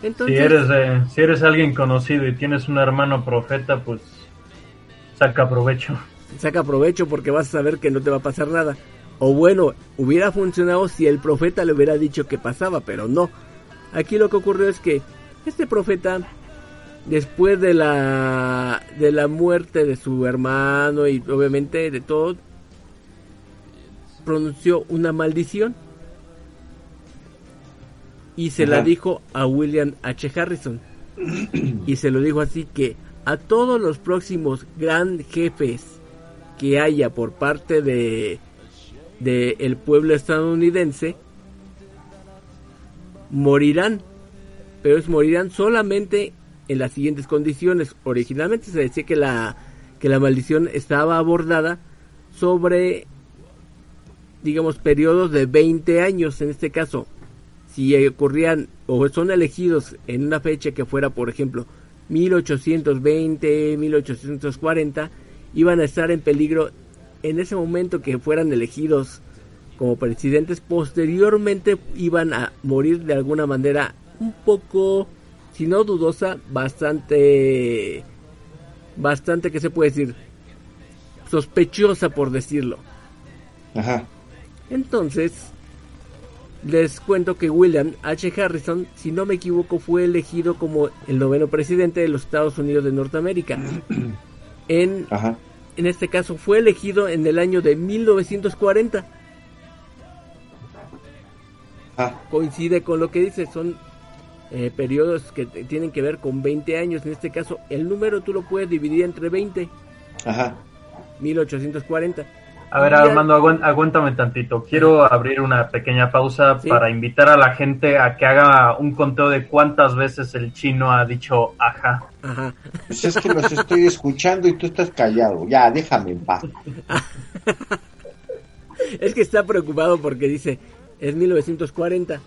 Entonces, Si eres, eh, si eres alguien conocido y tienes un hermano profeta, pues saca provecho. saca provecho porque vas a saber que no te va a pasar nada. O bueno, hubiera funcionado si el profeta le hubiera dicho que pasaba, pero no. Aquí lo que ocurrió es que este profeta, después de la de la muerte de su hermano y obviamente de todo, pronunció una maldición y se la dijo a William H. Harrison. Y se lo dijo así que a todos los próximos gran jefes que haya por parte de de el pueblo estadounidense morirán pero es morirán solamente en las siguientes condiciones. Originalmente se decía que la que la maldición estaba abordada sobre digamos periodos de 20 años en este caso si ocurrían o son elegidos en una fecha que fuera, por ejemplo, 1820, 1840, iban a estar en peligro en ese momento que fueran elegidos como presidentes, posteriormente iban a morir de alguna manera un poco, si no dudosa, bastante, bastante, que se puede decir? Sospechosa, por decirlo. Ajá. Entonces, les cuento que William H. Harrison, si no me equivoco, fue elegido como el noveno presidente de los Estados Unidos de Norteamérica. En, Ajá. en este caso, fue elegido en el año de 1940. Ajá. Coincide con lo que dice, son eh, periodos que tienen que ver con 20 años. En este caso, el número tú lo puedes dividir entre 20, Ajá. 1840. A ver, Armando, aguántame tantito. Quiero abrir una pequeña pausa Sí. para invitar a la gente a que haga un conteo de cuántas veces el chino ha dicho ajá. Ajá. Pues es que los estoy escuchando y tú estás callado. Ya, déjame en paz. Es que está preocupado porque dice, es 1940.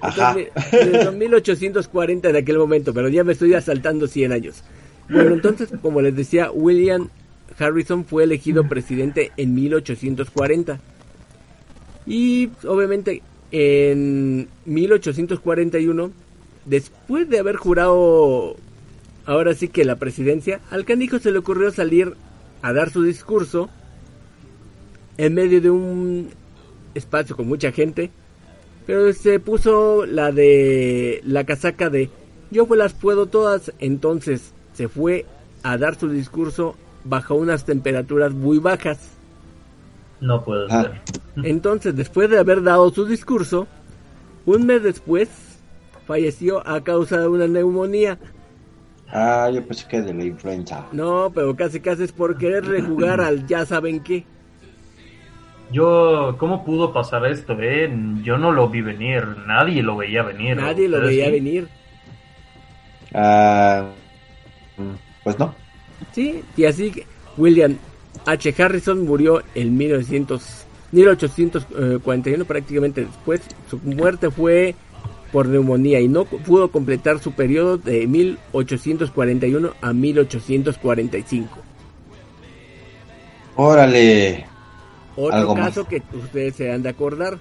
Ajá. Entonces, son 1840 en aquel momento, pero ya me estoy asaltando 100 años. Bueno, entonces, como les decía, William Harrison fue elegido presidente en 1840. Y obviamente en 1841, después de haber jurado ahora sí que la presidencia, al canijo se le ocurrió salir a dar su discurso en medio de un espacio con mucha gente, pero se puso la de la casaca de yo pues las puedo todas, entonces se fue a dar su discurso bajo unas temperaturas muy bajas. No puede Ah. ser. Entonces, después de haber dado su discurso, un mes después falleció a causa de una neumonía. Ah, yo pensé que de la influenza. No, pero casi casi es por querer rejugar al ya saben qué. Yo, ¿cómo pudo pasar esto, eh? Yo no lo vi venir, nadie lo veía venir. Nadie lo ¿Ustedes veía sí? venir. Ah, pues no. Sí, y así William H. Harrison murió en 1900, 1841, prácticamente después. Su muerte fue por neumonía y no pudo completar su periodo de 1841 a 1845. Órale. Otro Algo más. caso que ustedes se han de acordar.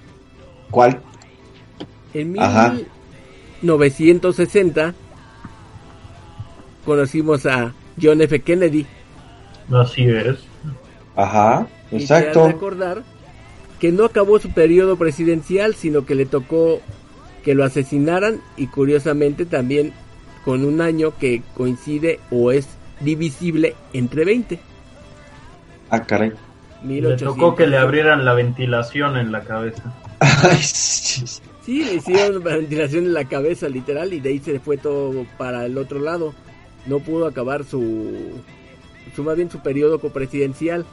¿Cuál? En Ajá. 1960 conocimos a John F. Kennedy, Así es. Ajá. Y se de Exacto. que no acabó su periodo presidencial, sino que le tocó que lo asesinaran y curiosamente también con un año que coincide o es divisible entre 20. Ah, caray. Le 1800. tocó que le abrieran la ventilación en la cabeza. Sí. Le hicieron ventilación en la cabeza literal y de ahí se fue todo para el otro lado. No pudo acabar su, su más bien su periodo copresidencial.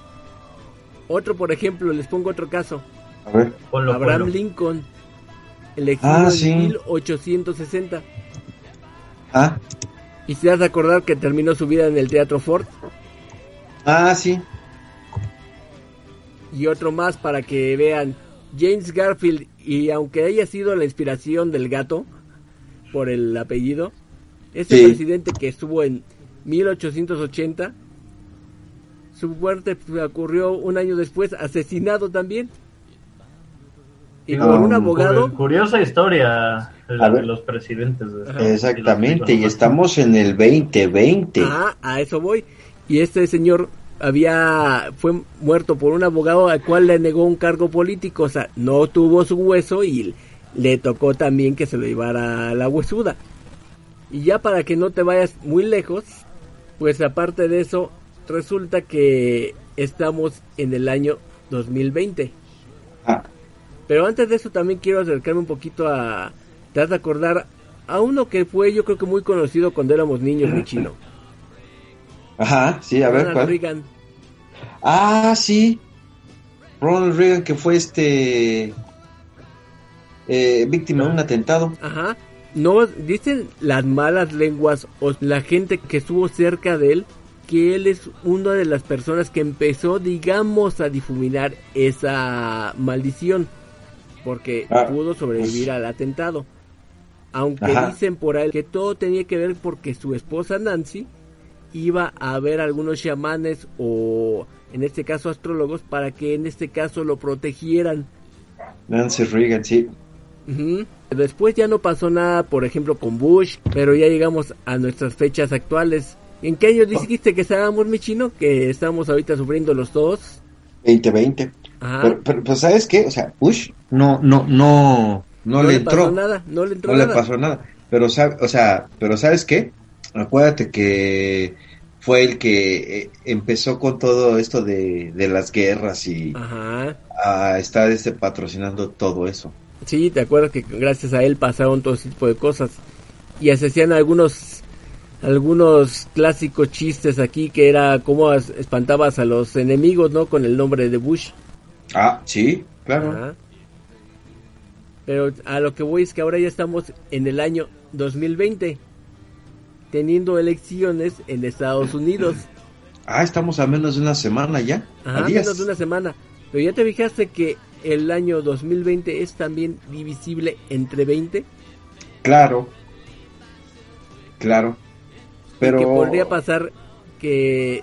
Otro, por ejemplo, les pongo otro caso. A ver. Ponlo, Abraham ponlo. Lincoln, elegido Ah, en sí. 1860. Ah, Y se has de acordar que terminó su vida en el Teatro Ford. ah, sí. Y otro más para que vean. James Garfield, y aunque haya sido la inspiración del gato, por el apellido, este Sí. presidente que estuvo en 1880, su muerte ocurrió un año después, asesinado también. Y por un Ah, abogado, Cu- Curiosa historia la de los presidentes. Exactamente, y los- estamos en el 2020. Ajá, a eso voy. Y este señor había fue muerto por un abogado al cual le negó un cargo político, o sea, no tuvo su hueso y le tocó también que se lo llevara a la huesuda. Y ya para que no te vayas muy lejos, pues aparte de eso, resulta que estamos en el año 2020. Ah, Pero antes de eso también quiero acercarme un poquito a... Te has de acordar a uno que fue yo creo que muy conocido cuando éramos niños, mi chino. ajá, sí, a ver, Ronald ¿cuál? Reagan. Ah, sí. Ronald Reagan, que fue este. eh, víctima de un atentado. Ajá. No, dicen las malas lenguas o la gente que estuvo cerca de él que él es una de las personas que empezó, digamos, a difuminar esa maldición porque Ah, pudo sobrevivir al atentado. Aunque Ajá. dicen por ahí que todo tenía que ver porque su esposa Nancy iba a ver algunos chamanes o en este caso astrólogos para que en este caso lo protegieran Nancy Reagan, sí. Después ya no pasó nada, por ejemplo, con Bush, pero ya llegamos a nuestras fechas actuales. ¿En qué año dijiste que estábamos, mi chino? Que estamos ahorita sufriendo los dos. 2020. Ajá. Pero, pero, pues, ¿sabes qué? O sea, Bush no, no, no, no, le entró. pasó nada, no le entró no le nada. pasó nada. Pero, o sea, pero ¿sabes qué? Acuérdate que fue el que eh, empezó con todo esto de, de las guerras y Ajá. a estar este, patrocinando todo eso. Sí, te acuerdas que gracias a él pasaron todo ese tipo de cosas. Y hacían algunos algunos clásicos chistes aquí que era cómo as- espantabas a los enemigos, ¿no? Con el nombre de Bush. Ah, sí, claro. Ajá. Pero a lo que voy es que ahora ya estamos en el año 2020, teniendo elecciones en Estados Unidos. Ah, estamos a menos de una semana ya. Ajá, a menos de una semana. Pero ya te fijaste que el año 2020 es también divisible entre 20. Claro. Claro. Pero. Que podría pasar que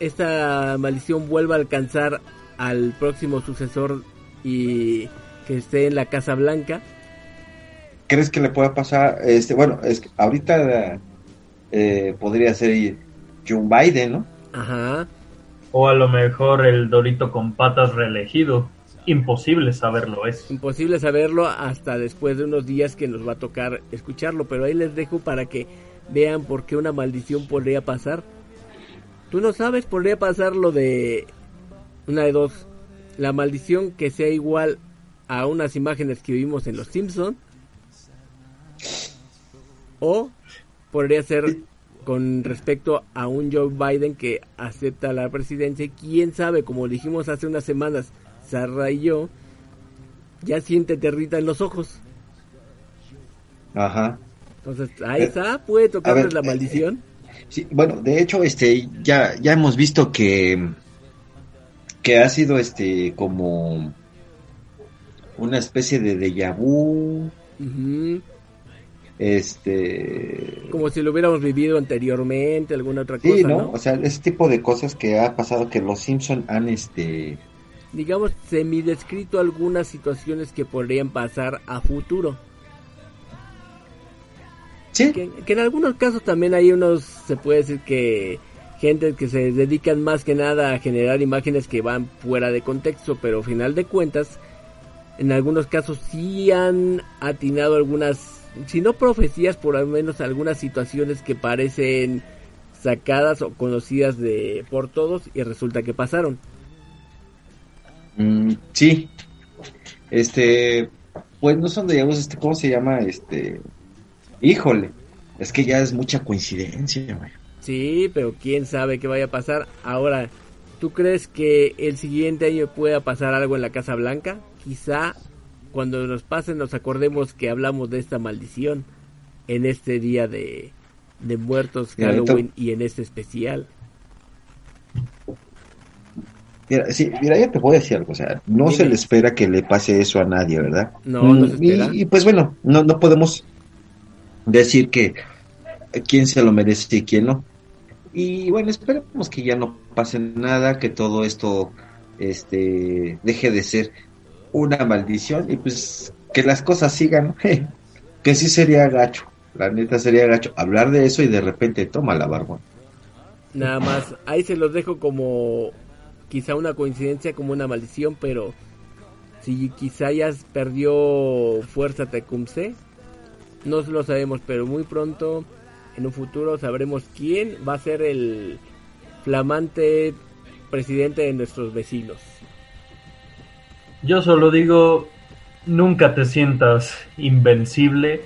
esta maldición vuelva a alcanzar al próximo sucesor y que esté en la Casa Blanca. ¿Crees que le pueda pasar? Este, bueno, es que ahorita eh, podría ser Joe Biden, ¿no? Ajá. O a lo mejor el Dorito con patas reelegido. Imposible saberlo es. Imposible saberlo hasta después de unos días que nos va a tocar escucharlo, pero ahí les dejo para que vean por qué una maldición podría pasar. Tú no sabes, podría pasar lo de una de dos, la maldición que sea igual a unas imágenes que vimos en Los Simpson o podría ser con respecto a un Joe Biden que acepta la presidencia. Quién sabe, como dijimos hace unas semanas, Sarra y yo, ya siente territa en los ojos. Ajá. Entonces, ahí Eh, está, puede tocarles ver, la eh, maldición. Sí, bueno, de hecho, este, ya, ya hemos visto que, que ha sido este como una especie de déjà vu, este, Como si lo hubiéramos vivido anteriormente, alguna otra sí, cosa, ¿no? ¿no? O sea, ese tipo de cosas que ha pasado que los Simpson han, este, Digamos, semidescrito algunas situaciones que podrían pasar a futuro. sí, Que, que en algunos casos también hay unos, se puede decir que gente que se dedican más que nada a generar imágenes que van fuera de contexto, pero final de cuentas, en algunos casos sí han atinado algunas, si no profecías, por al menos algunas situaciones que parecen sacadas o conocidas de por todos y resulta que pasaron. Mm, sí. Este, pues no son de digamos, este, ¿cómo se llama? Este, híjole, es que ya es mucha coincidencia, güey. Sí, pero quién sabe qué vaya a pasar. Ahora, ¿tú crees que el siguiente año pueda pasar algo en la Casa Blanca? Quizá cuando nos pase nos acordemos que hablamos de esta maldición en este día de, de muertos, Halloween y en este especial. Mira, sí, mira, ya te voy a decir algo, o sea, no Dime. se le espera que le pase eso a nadie, ¿verdad? No, no se Mm, y- espera. Y, pues bueno, no, no podemos decir que quién se lo merece y quién no. Y bueno, esperemos que ya no pase nada, que todo esto este deje de ser una maldición y pues que las cosas sigan, ¿no? que sí sería gacho, la neta sería gacho hablar de eso y de repente toma la barba. Nada más, ahí se los dejo como quizá una coincidencia, como una maldición, pero si quizá ya perdió fuerza Tecumseh, no lo sabemos, pero muy pronto, en un futuro, sabremos quién va a ser el flamante presidente de nuestros vecinos. Yo solo digo, nunca te sientas invencible,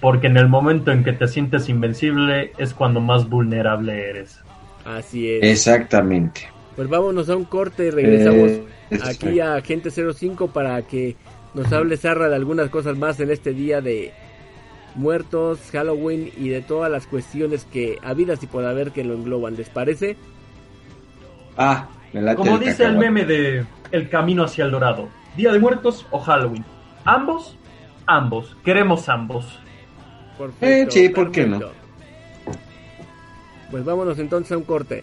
porque en el momento en que te sientes invencible es cuando más vulnerable eres. Así es. Exactamente. Pues vámonos a un corte y regresamos Eh, aquí a Agente 05 para que nos hable Zarra de algunas cosas más en este día de muertos, Halloween y de todas las cuestiones que habidas y por haber que lo engloban. ¿Les parece? Ah, me late Como el dice el meme de El Camino hacia el Dorado, Día de Muertos o Halloween. Ambos, ambos, queremos ambos. Perfecto, Eh, sí, ¿por qué no? Pues vámonos entonces a un corte.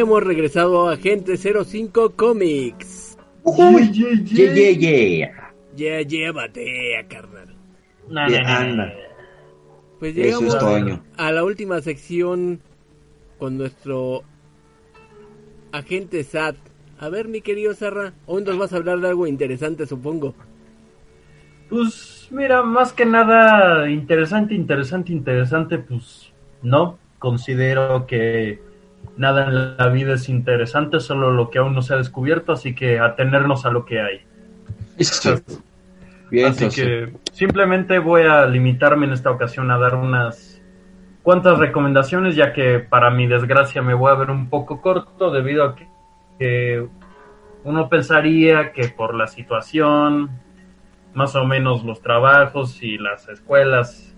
Hemos regresado a Agente 05 Comics. Uy, yeah, yeah, yeah. Ya llévate, carnal. Pues llegamos es a la última sección con nuestro agente SAT. A ver, mi querido Sarra, hoy nos vas a hablar de algo interesante, supongo. Pues mira, más que nada interesante, interesante, interesante, pues no. Considero que nada en la vida es interesante, solo lo que aún no se ha descubierto, así que atenernos a lo que hay. Listo. Bien, Así socio. que simplemente voy a limitarme en esta ocasión a dar unas cuantas recomendaciones, ya que para mi desgracia me voy a ver un poco corto debido a que, que uno pensaría que por la situación, más o menos los trabajos y las escuelas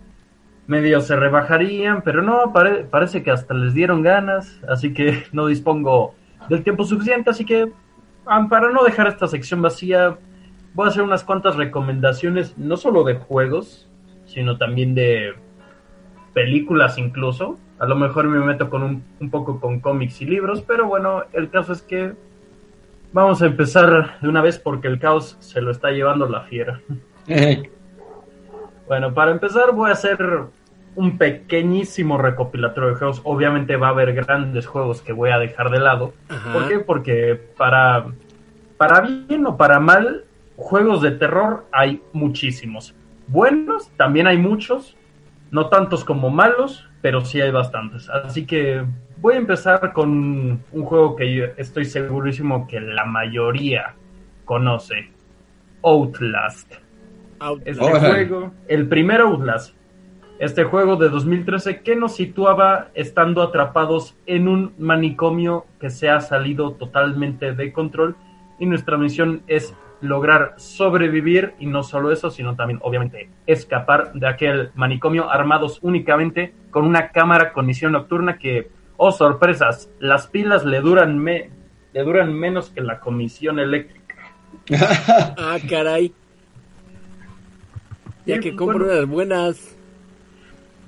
medio se rebajarían, pero no, pare- parece que hasta les dieron ganas, así que no dispongo del tiempo suficiente, así que para no dejar esta sección vacía, voy a hacer unas cuantas recomendaciones, no solo de juegos, sino también de películas incluso. A lo mejor me meto con un, un poco con cómics y libros, pero bueno, el caso es que vamos a empezar de una vez porque el caos se lo está llevando la fiera. Bueno, para empezar voy a hacer un pequeñísimo recopilatorio de juegos. Obviamente va a haber grandes juegos que voy a dejar de lado. Ajá. ¿Por qué? Porque para, para bien o para mal, juegos de terror hay muchísimos. Buenos, también hay muchos. No tantos como malos, pero sí hay bastantes. Así que voy a empezar con un juego que yo estoy segurísimo que la mayoría conoce. Outlast. Out- Este juego, el primer Outlast, este juego de 2013 que nos situaba estando atrapados en un manicomio que se ha salido totalmente de control y nuestra misión es lograr sobrevivir y no solo eso, sino también obviamente escapar de aquel manicomio armados únicamente con una cámara con misión nocturna que, oh sorpresas, las pilas le duran, me, le duran menos que la comisión eléctrica. Ah, caray. Ya que compro bueno. unas buenas.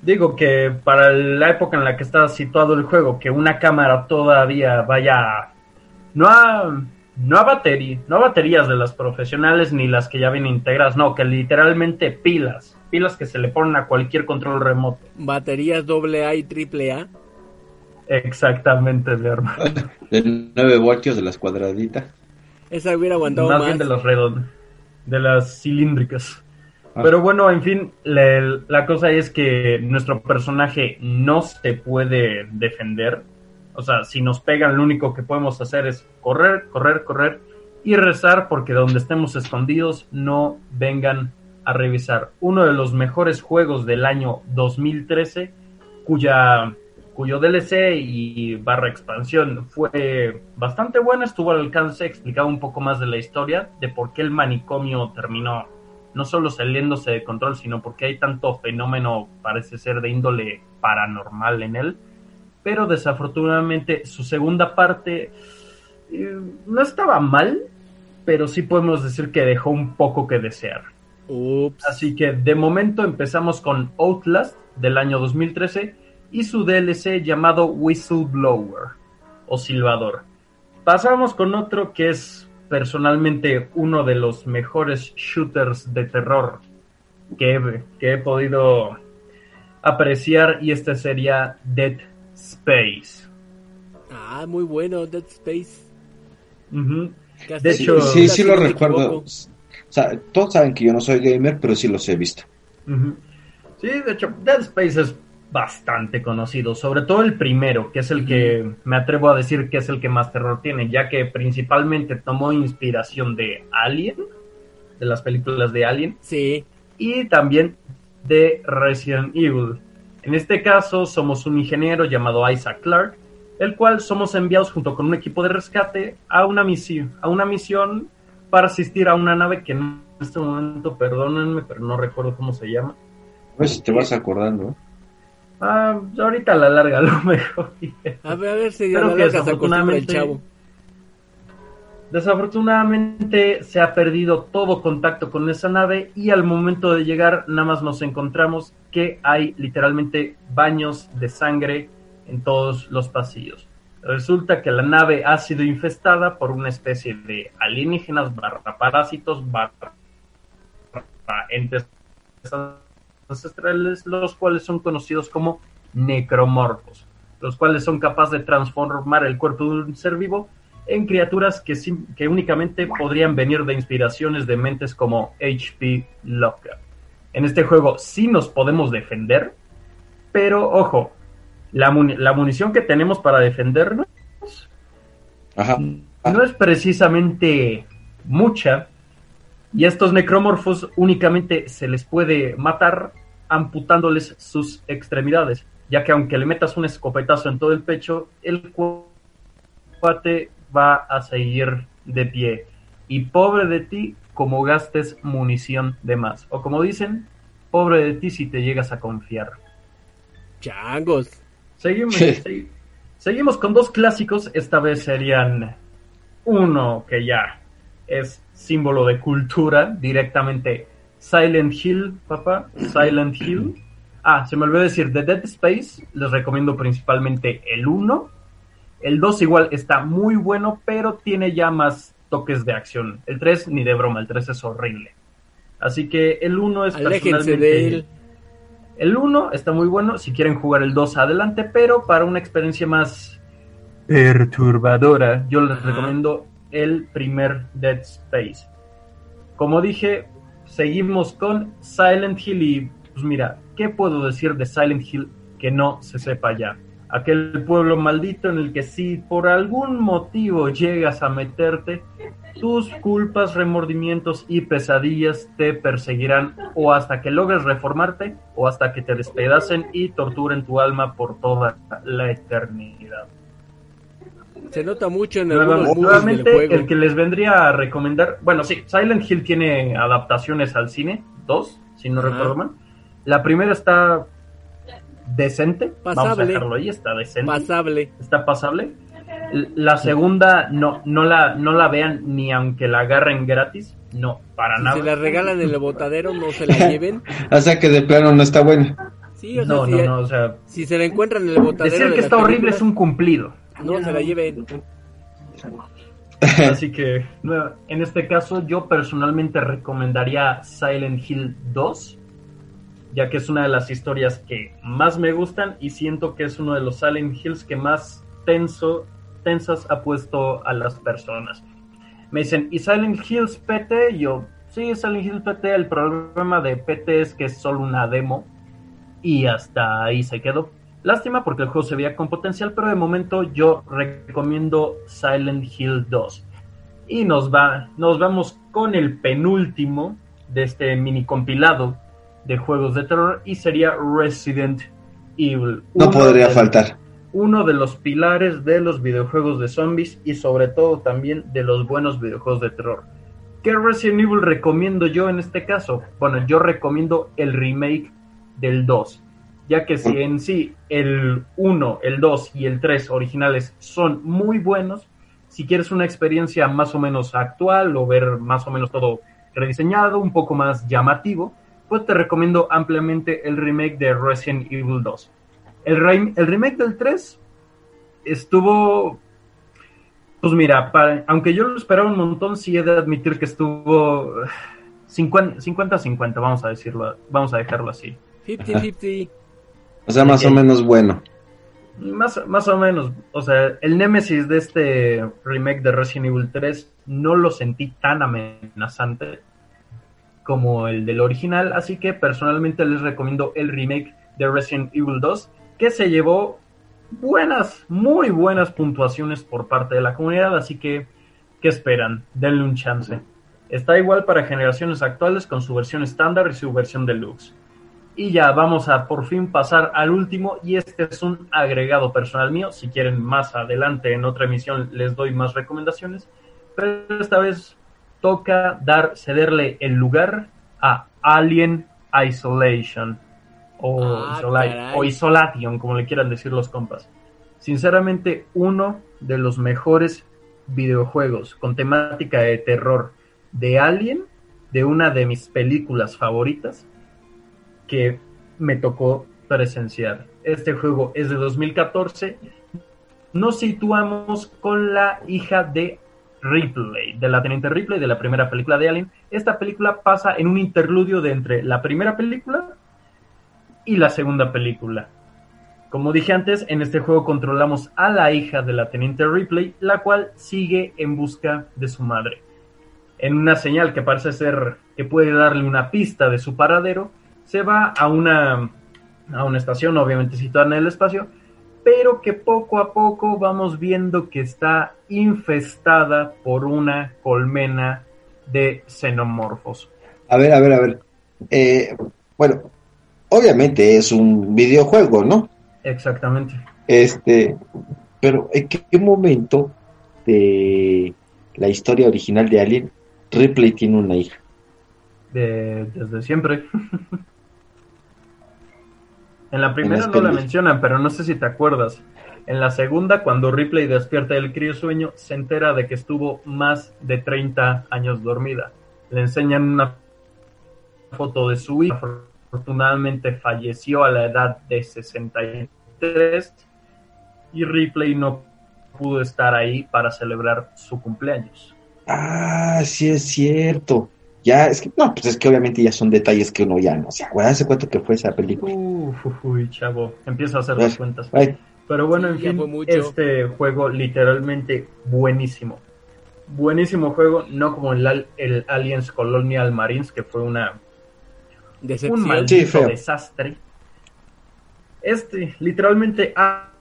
Digo que para la época en la que está situado el juego, que una cámara todavía vaya... No a, no a batería, no a baterías de las profesionales ni las que ya vienen integradas, no, que literalmente pilas, pilas que se le ponen a cualquier control remoto. Baterías AA y AAA. Exactamente, mi hermano. De 9 voltios de las cuadraditas. Esa hubiera aguantado Más más. bien de las redondas, de las cilíndricas. Ah. Pero bueno, en fin, la, la cosa es que nuestro personaje no se puede defender. O sea, si nos pegan, lo único que podemos hacer es correr, correr, correr y rezar porque donde estemos escondidos no vengan a revisar. Uno de los mejores juegos del año 2013, cuya cuyo DLC y barra expansión fue bastante bueno, estuvo al alcance, explicaba un poco más de la historia, de por qué el manicomio terminó no solo saliéndose de control, sino porque hay tanto fenómeno, parece ser, de índole paranormal en él. Pero desafortunadamente su segunda parte eh, no estaba mal, pero sí podemos decir que dejó un poco que desear. Así que de momento empezamos con Outlast del año 2013 y su DLC llamado Whistleblower o Silbador. Pasamos con otro que es personalmente uno de los mejores shooters de terror que he, que he podido apreciar y este sería Dead Space. Ah, muy bueno, Dead Space. De hecho- sí, sí lo recuerdo. O sea, todos saben que yo no soy gamer, pero sí los he visto. Sí, de hecho, Dead Space es bastante conocido, sobre todo el primero, que es el que me atrevo a decir que es el que más terror tiene, ya que principalmente tomó inspiración de Alien, de las películas de Alien, Sí. y también de Resident Evil. En este caso, somos un ingeniero llamado Isaac Clarke, el cual somos enviados junto con un equipo de rescate a una misión, a una misión para asistir a una nave que en este momento, perdónenme, pero no recuerdo cómo se llama. A ver si te vas acordando. ¿eh? Ah, ahorita a la larga a lo mejor. A ver, a ver si a Pero la que larga se el desafortunadamente- chavo. Desafortunadamente se ha perdido todo contacto con esa nave y al momento de llegar nada más nos encontramos que hay literalmente baños de sangre en todos los pasillos. Resulta que la nave ha sido infestada por una especie de alienígenas barra parásitos barra entes ancestrales, los cuales son conocidos como necromorfos, los cuales son capaces de transformar el cuerpo de un ser vivo en criaturas que, que únicamente podrían venir de inspiraciones de mentes como H.P. Lovecraft. En este juego sí nos podemos defender, pero ojo, la, muni- la munición que tenemos para defendernos Ajá. no es precisamente mucha y a estos necromorfos únicamente se les puede matar amputándoles sus extremidades, ya que aunque le metas un escopetazo en todo el pecho, el cu- cuate va a seguir de pie. Y pobre de ti como gastes munición de más. O como dicen, pobre de ti si te llegas a confiar. Changos. Seguimos, Sí. seguimos con dos clásicos. Esta vez serían uno que ya es símbolo de cultura, directamente Silent Hill, papá. Silent Hill. Ah, se me olvidó decir, de Dead Space les recomiendo principalmente el 1. El 2 igual está muy bueno, pero tiene ya más toques de acción. El 3 ni de broma, el 3 es horrible. Así que el 1 es Aléjense personalmente... de él. El 1 está muy bueno, si quieren jugar el 2 adelante, pero para una experiencia más perturbadora, yo les recomiendo el primer Dead Space. Como dije, seguimos con Silent Hill y pues mira, ¿qué puedo decir de Silent Hill que no se sepa ya? Aquel pueblo maldito en el que si por algún motivo llegas a meterte, tus culpas, remordimientos y pesadillas te perseguirán o hasta que logres reformarte o hasta que te despedacen y torturen tu alma por toda la eternidad. Se nota mucho en algunos del nuevamente, juego. el que les vendría a recomendar, bueno, sí, Silent Hill tiene adaptaciones al cine, dos, si no Ajá. recuerdo mal. La primera está decente, vamos a Pasable. dejarlo ahí, está decente, Pasable. está pasable. La segunda no, no la, no la vean ni aunque la agarren gratis, no, para Si nada. se la regalan en el botadero, no se la lleven. O sea que de plano no está buena. Sí, o sea, No, si, no, no, o sea, si se la encuentran en el botadero. decir de que las está horrible películas, es un cumplido. No se la lleven. Así que en este caso yo personalmente recomendaría Silent Hill 2, ya que es una de las historias que más me gustan y siento que es uno de los Silent Hills que más tenso, tensas ha puesto a las personas. Me dicen, ¿y Silent Hills PT? Yo, sí, Silent Hills PT. El problema de PT es que es solo una demo y hasta ahí se quedó. Lástima porque el juego se veía con potencial, pero de momento yo recomiendo Silent Hill 2. Y nos va, nos vamos con el penúltimo de este mini compilado de juegos de terror y sería Resident Evil. No podría de- faltar. Uno de los pilares de los videojuegos de zombies y sobre todo también de los buenos videojuegos de terror. ¿Qué Resident Evil recomiendo yo en este caso? Bueno, yo recomiendo el remake del 2 ya que si en sí el 1, el 2 y el 3 originales son muy buenos, si quieres una experiencia más o menos actual o ver más o menos todo rediseñado, un poco más llamativo, pues te recomiendo ampliamente el remake de Resident Evil 2. El, rem- el remake del 3 estuvo... Pues mira, aunque yo lo esperaba un montón, sí he de admitir que estuvo 50-50, vamos a decirlo, vamos a dejarlo así. 50-50. O sea, más o menos bueno. Más, más o menos, o sea, el Nemesis de este remake de Resident Evil 3 no lo sentí tan amenazante como el del original, así que personalmente les recomiendo el remake de Resident Evil 2, que se llevó buenas, muy buenas puntuaciones por parte de la comunidad, así que, ¿qué esperan? Denle un chance. Está igual para generaciones actuales con su versión estándar y su versión deluxe. Y ya vamos a por fin pasar al último y este es un agregado personal mío. Si quieren más adelante en otra emisión les doy más recomendaciones. Pero esta vez toca dar, cederle el lugar a Alien Isolation. O, Ah, Isola- caray. o Isolation, como le quieran decir los compas. Sinceramente, uno de los mejores videojuegos con temática de terror de Alien, de una de mis películas favoritas que me tocó presenciar. Este juego es de 2014. Nos situamos con la hija de Ripley, de la teniente Ripley, de la primera película de Alien. Esta película pasa en un interludio de entre la primera película y la segunda película. Como dije antes, en este juego controlamos a la hija de la teniente Ripley, la cual sigue en busca de su madre. En una señal que parece ser que puede darle una pista de su paradero, se va a una, a una estación, obviamente situada en el espacio, pero que poco a poco vamos viendo que está infestada por una colmena de xenomorfos. A ver, a ver, a ver. Eh, bueno, obviamente es un videojuego, ¿no? Exactamente. Este, pero ¿en qué momento de la historia original de Alien Ripley tiene una hija? De- desde siempre. en la primera no la mencionan, pero no sé si te acuerdas. En la segunda, cuando Ripley despierta del crío sueño, se entera de que estuvo más de 30 años dormida. Le enseñan una foto de su hija. Afortunadamente falleció a la edad de 63 y Ripley no pudo estar ahí para celebrar su cumpleaños. Ah, sí es cierto. Ya, es que, no, pues es que obviamente ya son detalles que uno ya no se acuerda. ¿Hace cuánto que fue esa película? Uf, uf, uy, chavo, empieza a hacer las cuentas. ay, Pero bueno, en fin, mucho. este juego literalmente buenísimo. Buenísimo juego, no como el, el Aliens Colonial Marines, que fue una, un maldito Sí, desastre. Este, literalmente,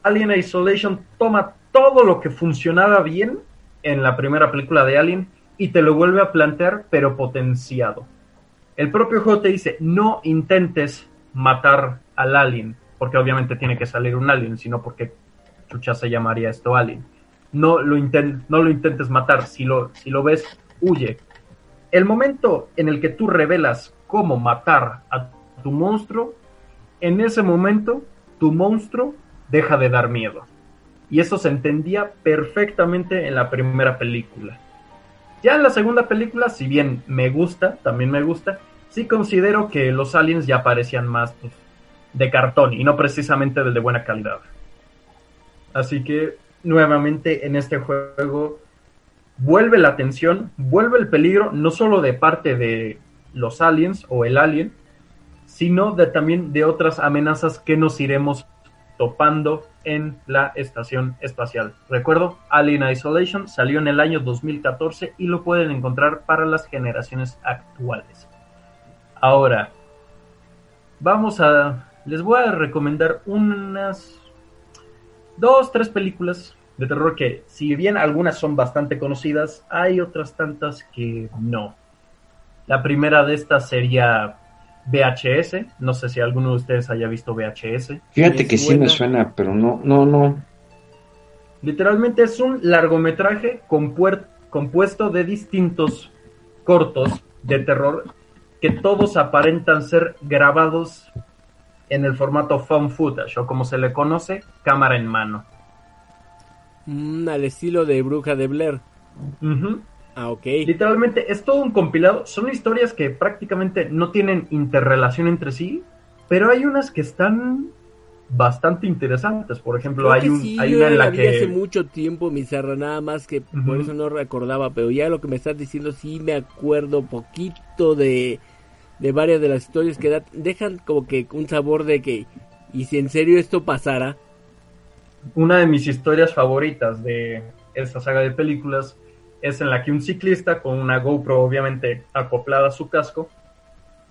Alien Isolation toma todo lo que funcionaba bien en la primera película de Alien y te lo vuelve a plantear, pero potenciado. El propio juego te dice, no intentes matar al alien, porque obviamente tiene que salir un alien, sino porque chucha se llamaría esto alien. no lo, inten- no lo intentes matar. Si lo, si lo ves, huye. El momento en el que tú revelas cómo matar a tu monstruo, en ese momento tu monstruo deja de dar miedo. Y eso se entendía perfectamente en la primera película. Ya en la segunda película, si bien me gusta, también me gusta, sí considero que los aliens ya parecían más pues, de cartón y no precisamente del de buena calidad. Así que nuevamente en este juego vuelve la tensión, vuelve el peligro, no solo de parte de los aliens o el alien, sino también de otras amenazas que nos iremos topando en la estación espacial. Recuerdo, Alien Isolation salió en el año 2014 y lo pueden encontrar para las generaciones actuales. Ahora, vamos a... Les voy a recomendar unas dos, tres películas de terror que, si bien algunas son bastante conocidas, hay otras tantas que no. La primera de estas sería VHS. No sé si alguno de ustedes haya visto VHS. Fíjate que sí me suena. pero no, no, no. Literalmente es un largometraje compuer- compuesto de distintos cortos de terror que todos aparentan ser grabados en el formato found footage o como se le conoce, cámara en mano. Mm, al estilo de Bruja de Blair. Ah, ok. Literalmente es todo un compilado. Son historias que prácticamente no tienen interrelación entre sí, pero hay unas que están bastante interesantes. Por ejemplo, Creo hay, que un, sí, hay yo una en la la vi hace que... mucho tiempo, mi zarra, nada más que por Ujú. eso no recordaba, pero ya lo que me estás diciendo sí me acuerdo poquito de, de varias de las historias que da- dejan como que un sabor de que, y si en serio esto pasara, Una de mis historias favoritas de esta saga de películas es en la que un ciclista con una GoPro obviamente acoplada a su casco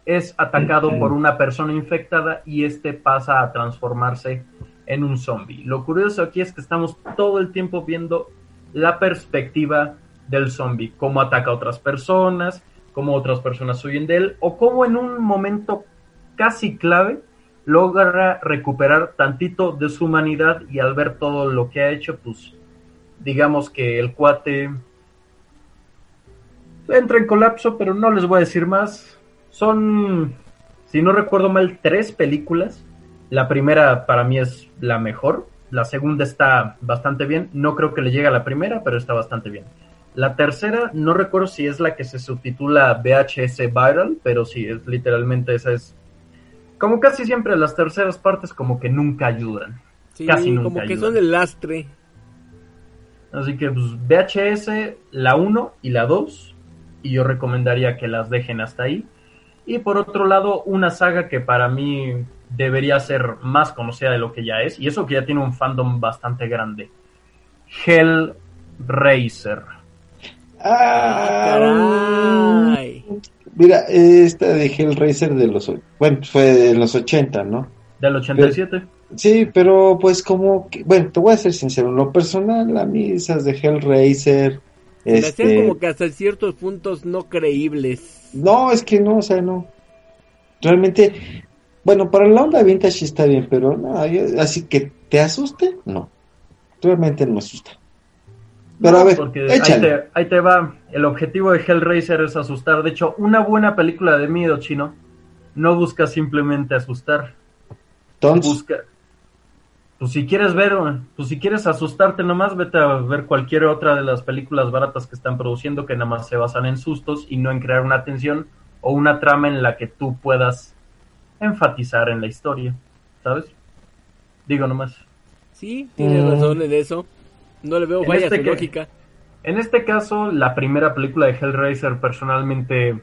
es atacado por una persona infectada y este pasa a transformarse en un zombie. Lo curioso aquí es que estamos todo el tiempo viendo la perspectiva del zombie, cómo ataca a otras personas, cómo otras personas huyen de él o cómo en un momento casi clave logra recuperar tantito de su humanidad y al ver todo lo que ha hecho, pues digamos que el cuate entra en colapso, pero no les voy a decir más. Son, si no recuerdo mal, tres películas. La primera para mí es la mejor. La segunda está bastante bien. No creo que le llegue a la primera, pero está bastante bien. La tercera, no recuerdo si es la que se subtitula VHS Viral, pero sí, es literalmente esa es. Como casi siempre las terceras partes como que nunca ayudan. sí, Casi nunca como que ayudan. son el lastre. Así que pues, VHS, la 1 y la 2, y yo recomendaría que las dejen hasta ahí. Y por otro lado, una saga que para mí debería ser más conocida de lo que ya es, y eso que ya tiene un fandom bastante grande. Hellraiser. Ah, Caray. mira, esta de Hellraiser de los, bueno, fue en los 80, ¿no? Del 87. Sí, pero pues como, que- bueno, te voy a ser sincero, en lo personal, a mí esas de Hellraiser, Me hacían este, como que hasta ciertos puntos no creíbles. no, es que no, o sea, no. Realmente, bueno, para la onda vintage está bien, pero no, yo- así que te asuste, no. Realmente no me asusta. Pero No, a ver, porque ahí te, ahí te va. El objetivo de Hellraiser es asustar. De hecho, una buena película de miedo chino no busca simplemente asustar. Entonces, busca. Pues si quieres ver, pues si quieres asustarte nomás, vete a ver cualquier otra de las películas baratas que están produciendo que nada más se basan en sustos y no en crear una tensión o una trama en la que tú puedas enfatizar en la historia, ¿sabes? Digo nomás. Sí, tienes Mm. razón en eso. No le veo En falla a este lógica. En este caso, la primera película de Hellraiser personalmente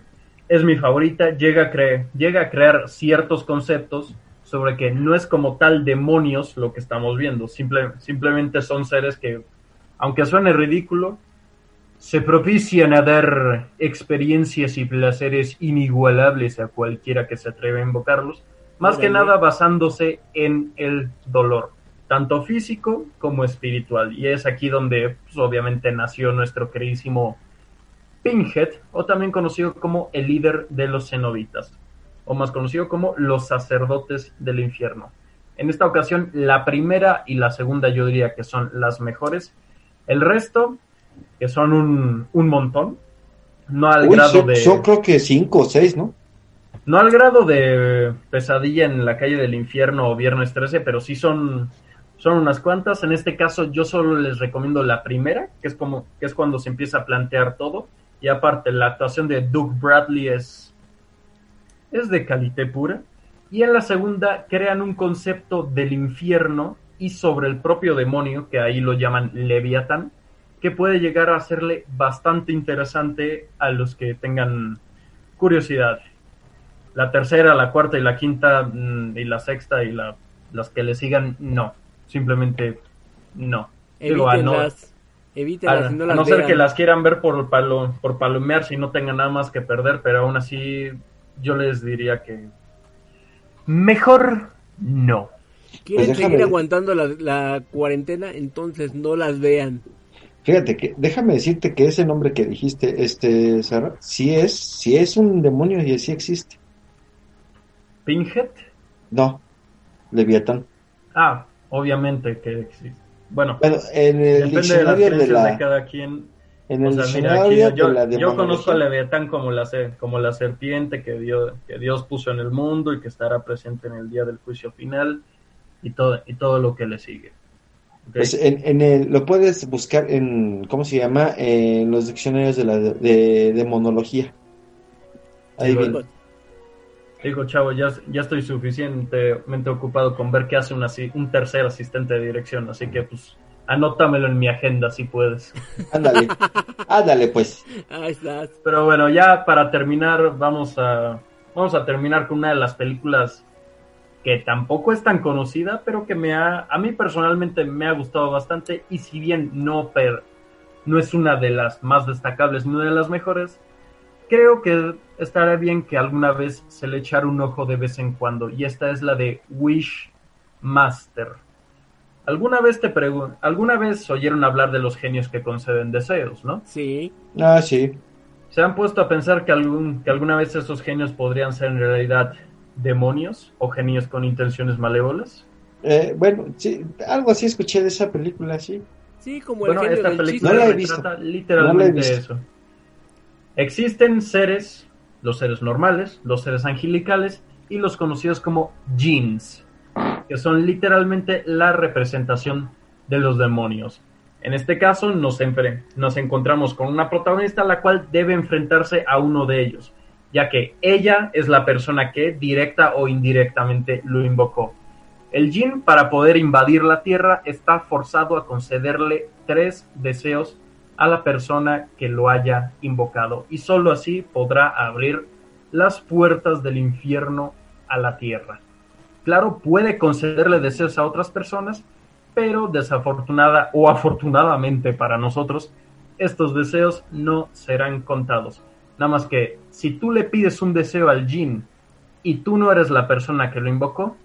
es mi favorita. Llega a, cre- llega a crear ciertos conceptos sobre que no es como tal demonios lo que estamos viendo. Simple- simplemente son seres que, aunque suene ridículo, se propician a dar experiencias y placeres inigualables a cualquiera que se atreve a invocarlos. Más que nada basándose en el dolor, tanto físico como espiritual. Y es aquí donde pues, obviamente nació nuestro queridísimo Pinhead, o también conocido como el líder de los cenobitas, o más conocido como los sacerdotes del infierno. En esta ocasión, la primera y la segunda yo diría que son las mejores. El resto, que son un, un montón, no al Uy, grado de... son creo que cinco o seis, ¿no? No al grado de pesadilla en la calle del infierno o viernes 13, pero sí son, son unas cuantas. En este caso yo solo les recomiendo la primera, que es como que es cuando se empieza a plantear todo. Y aparte la actuación de Doug Bradley es es de calité pura. Y en la segunda crean un concepto del infierno y sobre el propio demonio, que ahí lo llaman Leviatán, que puede llegar a hacerle bastante interesante a los que tengan curiosidad. La tercera, la cuarta y la quinta mm, y la sexta y la, las que le sigan, no. Simplemente no. Digo, a no- Evítenlas. A, no a no ser vean. que las quieran ver por, palo, por palomear si no tengan nada más que perder, pero aún así yo les diría que mejor no. ¿Quieren Pues seguir aguantando la, la cuarentena? Entonces no las vean. Fíjate que, déjame decirte que ese nombre que dijiste, este, Sara, sí es, sí es un demonio y sí existe. Pinhead, No, Leviatán. ah, obviamente que existe. Bueno, Bueno, en el depende de las diccionario de de, la, cada quien. En O el sea, mira, aquí yo, la yo conozco a Leviatán como la, como la serpiente que Dios, que Dios puso en el mundo y que estará presente en el día del juicio final y todo, y todo lo que le sigue. Pues en, en el, lo puedes buscar en, ¿cómo se llama? En los diccionarios de la de, demonología. Ahí Digo. Digo, chavo, ya, ya estoy suficientemente ocupado con ver qué hace un tercer asistente de dirección, así que pues anótamelo en mi agenda si puedes. Ándale, ándale pues. Ahí estás. Pero bueno, ya para terminar, vamos a, vamos a terminar con una de las películas que tampoco es tan conocida, pero que me ha, a mí personalmente me ha gustado bastante y si bien no, per, no es una de las más destacables ni una de las mejores, creo que estará bien que alguna vez se le echara un ojo de vez en cuando y esta es la de Wish Master. ¿Alguna vez te pregun alguna vez oyeron hablar de los genios que conceden deseos, no? Sí. Ah, sí. ¿Se han puesto a pensar que, algún, que alguna vez esos genios podrían ser en realidad demonios o genios con intenciones malévolas? Eh, bueno, sí, algo así escuché de esa película, sí. Sí, como Bueno, el genio esta del película No la he visto. literalmente No la he visto. eso. Existen seres, los seres normales, los seres angelicales y los conocidos como jinns, que son literalmente la representación de los demonios. En este caso nos, nos encontramos con una protagonista la cual debe enfrentarse a uno de ellos, ya que ella es la persona que directa o indirectamente lo invocó. El Jin, para poder invadir la Tierra, está forzado a concederle tres deseos a la persona que lo haya invocado, y sólo así podrá abrir las puertas del infierno a la Tierra. Claro, puede concederle deseos a otras personas, pero desafortunada o afortunadamente para nosotros, estos deseos no serán contados. Nada más que si tú le pides un deseo al Jin y tú no eres la persona que lo invocó,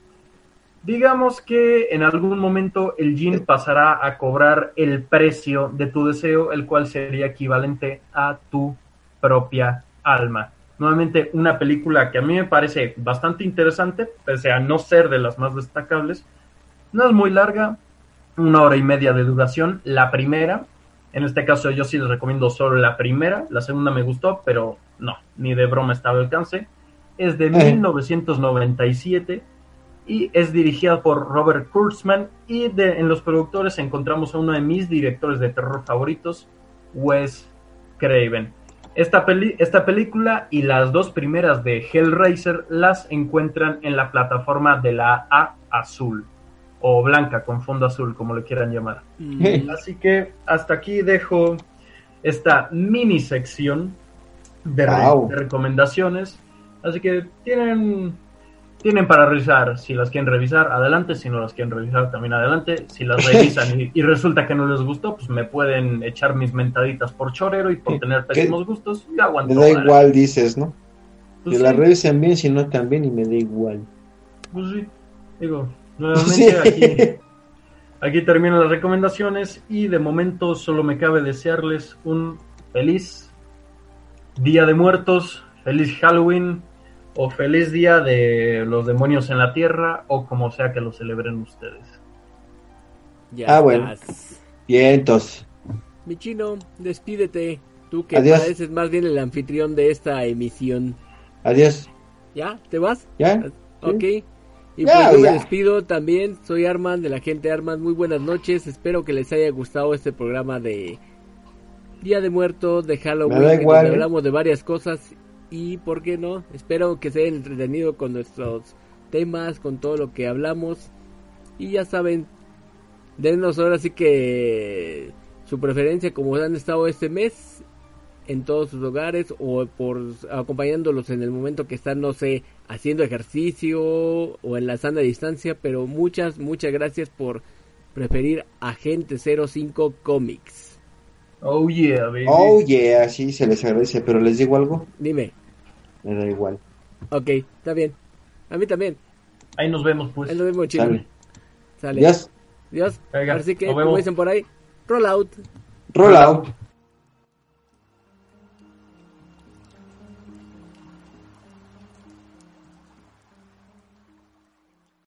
digamos que en algún momento el Jin pasará a cobrar el precio de tu deseo, el cual sería equivalente a tu propia alma. Nuevamente, una película que a mí me parece bastante interesante, pese a no ser de las más destacables. No es muy larga, una hora y media de duración. La primera, en este caso yo sí les recomiendo solo la primera, la segunda me gustó, pero no, ni de broma está al alcance. Es de 1997 y es dirigida por Robert Kurtzman y de, en los productores encontramos a uno de mis directores de terror favoritos, Wes Craven. Esta, peli esta película y las dos primeras de Hellraiser las encuentran en la plataforma de la A azul o blanca con fondo azul, como le quieran llamar. Mm, Así que hasta aquí dejo esta mini sección de, re- Wow. de recomendaciones. Así que tienen, tienen para revisar. Si las quieren revisar, adelante. Si no las quieren revisar, también adelante. Si las revisan y, y resulta que no les gustó, pues me pueden echar mis mentaditas por chorero y por tener pésimos gustos. Yo aguanto. Me da igual, dices, ¿no? Pues la sí, revisen bien, si no también, y me da igual. pues sí. Digo, nuevamente aquí, aquí terminan las recomendaciones y de momento solo me cabe desearles un feliz Día de Muertos, feliz Halloween o feliz Día de los Demonios en la Tierra o como sea que lo celebren ustedes. ya Ah, bueno. estás. Bien, entonces. Mi chino, despídete. Tú que Adiós. pareces más bien el anfitrión de esta emisión. Adiós. ¿Ya? ¿Te vas? ¿Ya? Ok. Y Ya, pues yo me despido también. Soy Arman de la gente Arman. Muy buenas noches. Espero que les haya gustado este programa de Día de Muertos, de Halloween. Igual, donde ¿eh? hablamos de varias cosas. Y por qué no, espero que se hayan entretenido con nuestros temas, con todo lo que hablamos. Y ya saben, denos ahora sí que su preferencia como han estado este mes en todos sus hogares o por acompañándolos en el momento que están, no sé, haciendo ejercicio o en la sana distancia, pero muchas, muchas gracias por preferir Agente 05 Comics. Oh yeah, baby. Oh, yeah, sí, se les agradece, pero les digo algo, Dime, me da igual. ok, está bien. A mí también. Ahí nos vemos, pues. Es lo mismo, chino. Sale. Sale. Dios. Venga, Así que, nos como vemos. dicen por ahí, roll out. Roll out.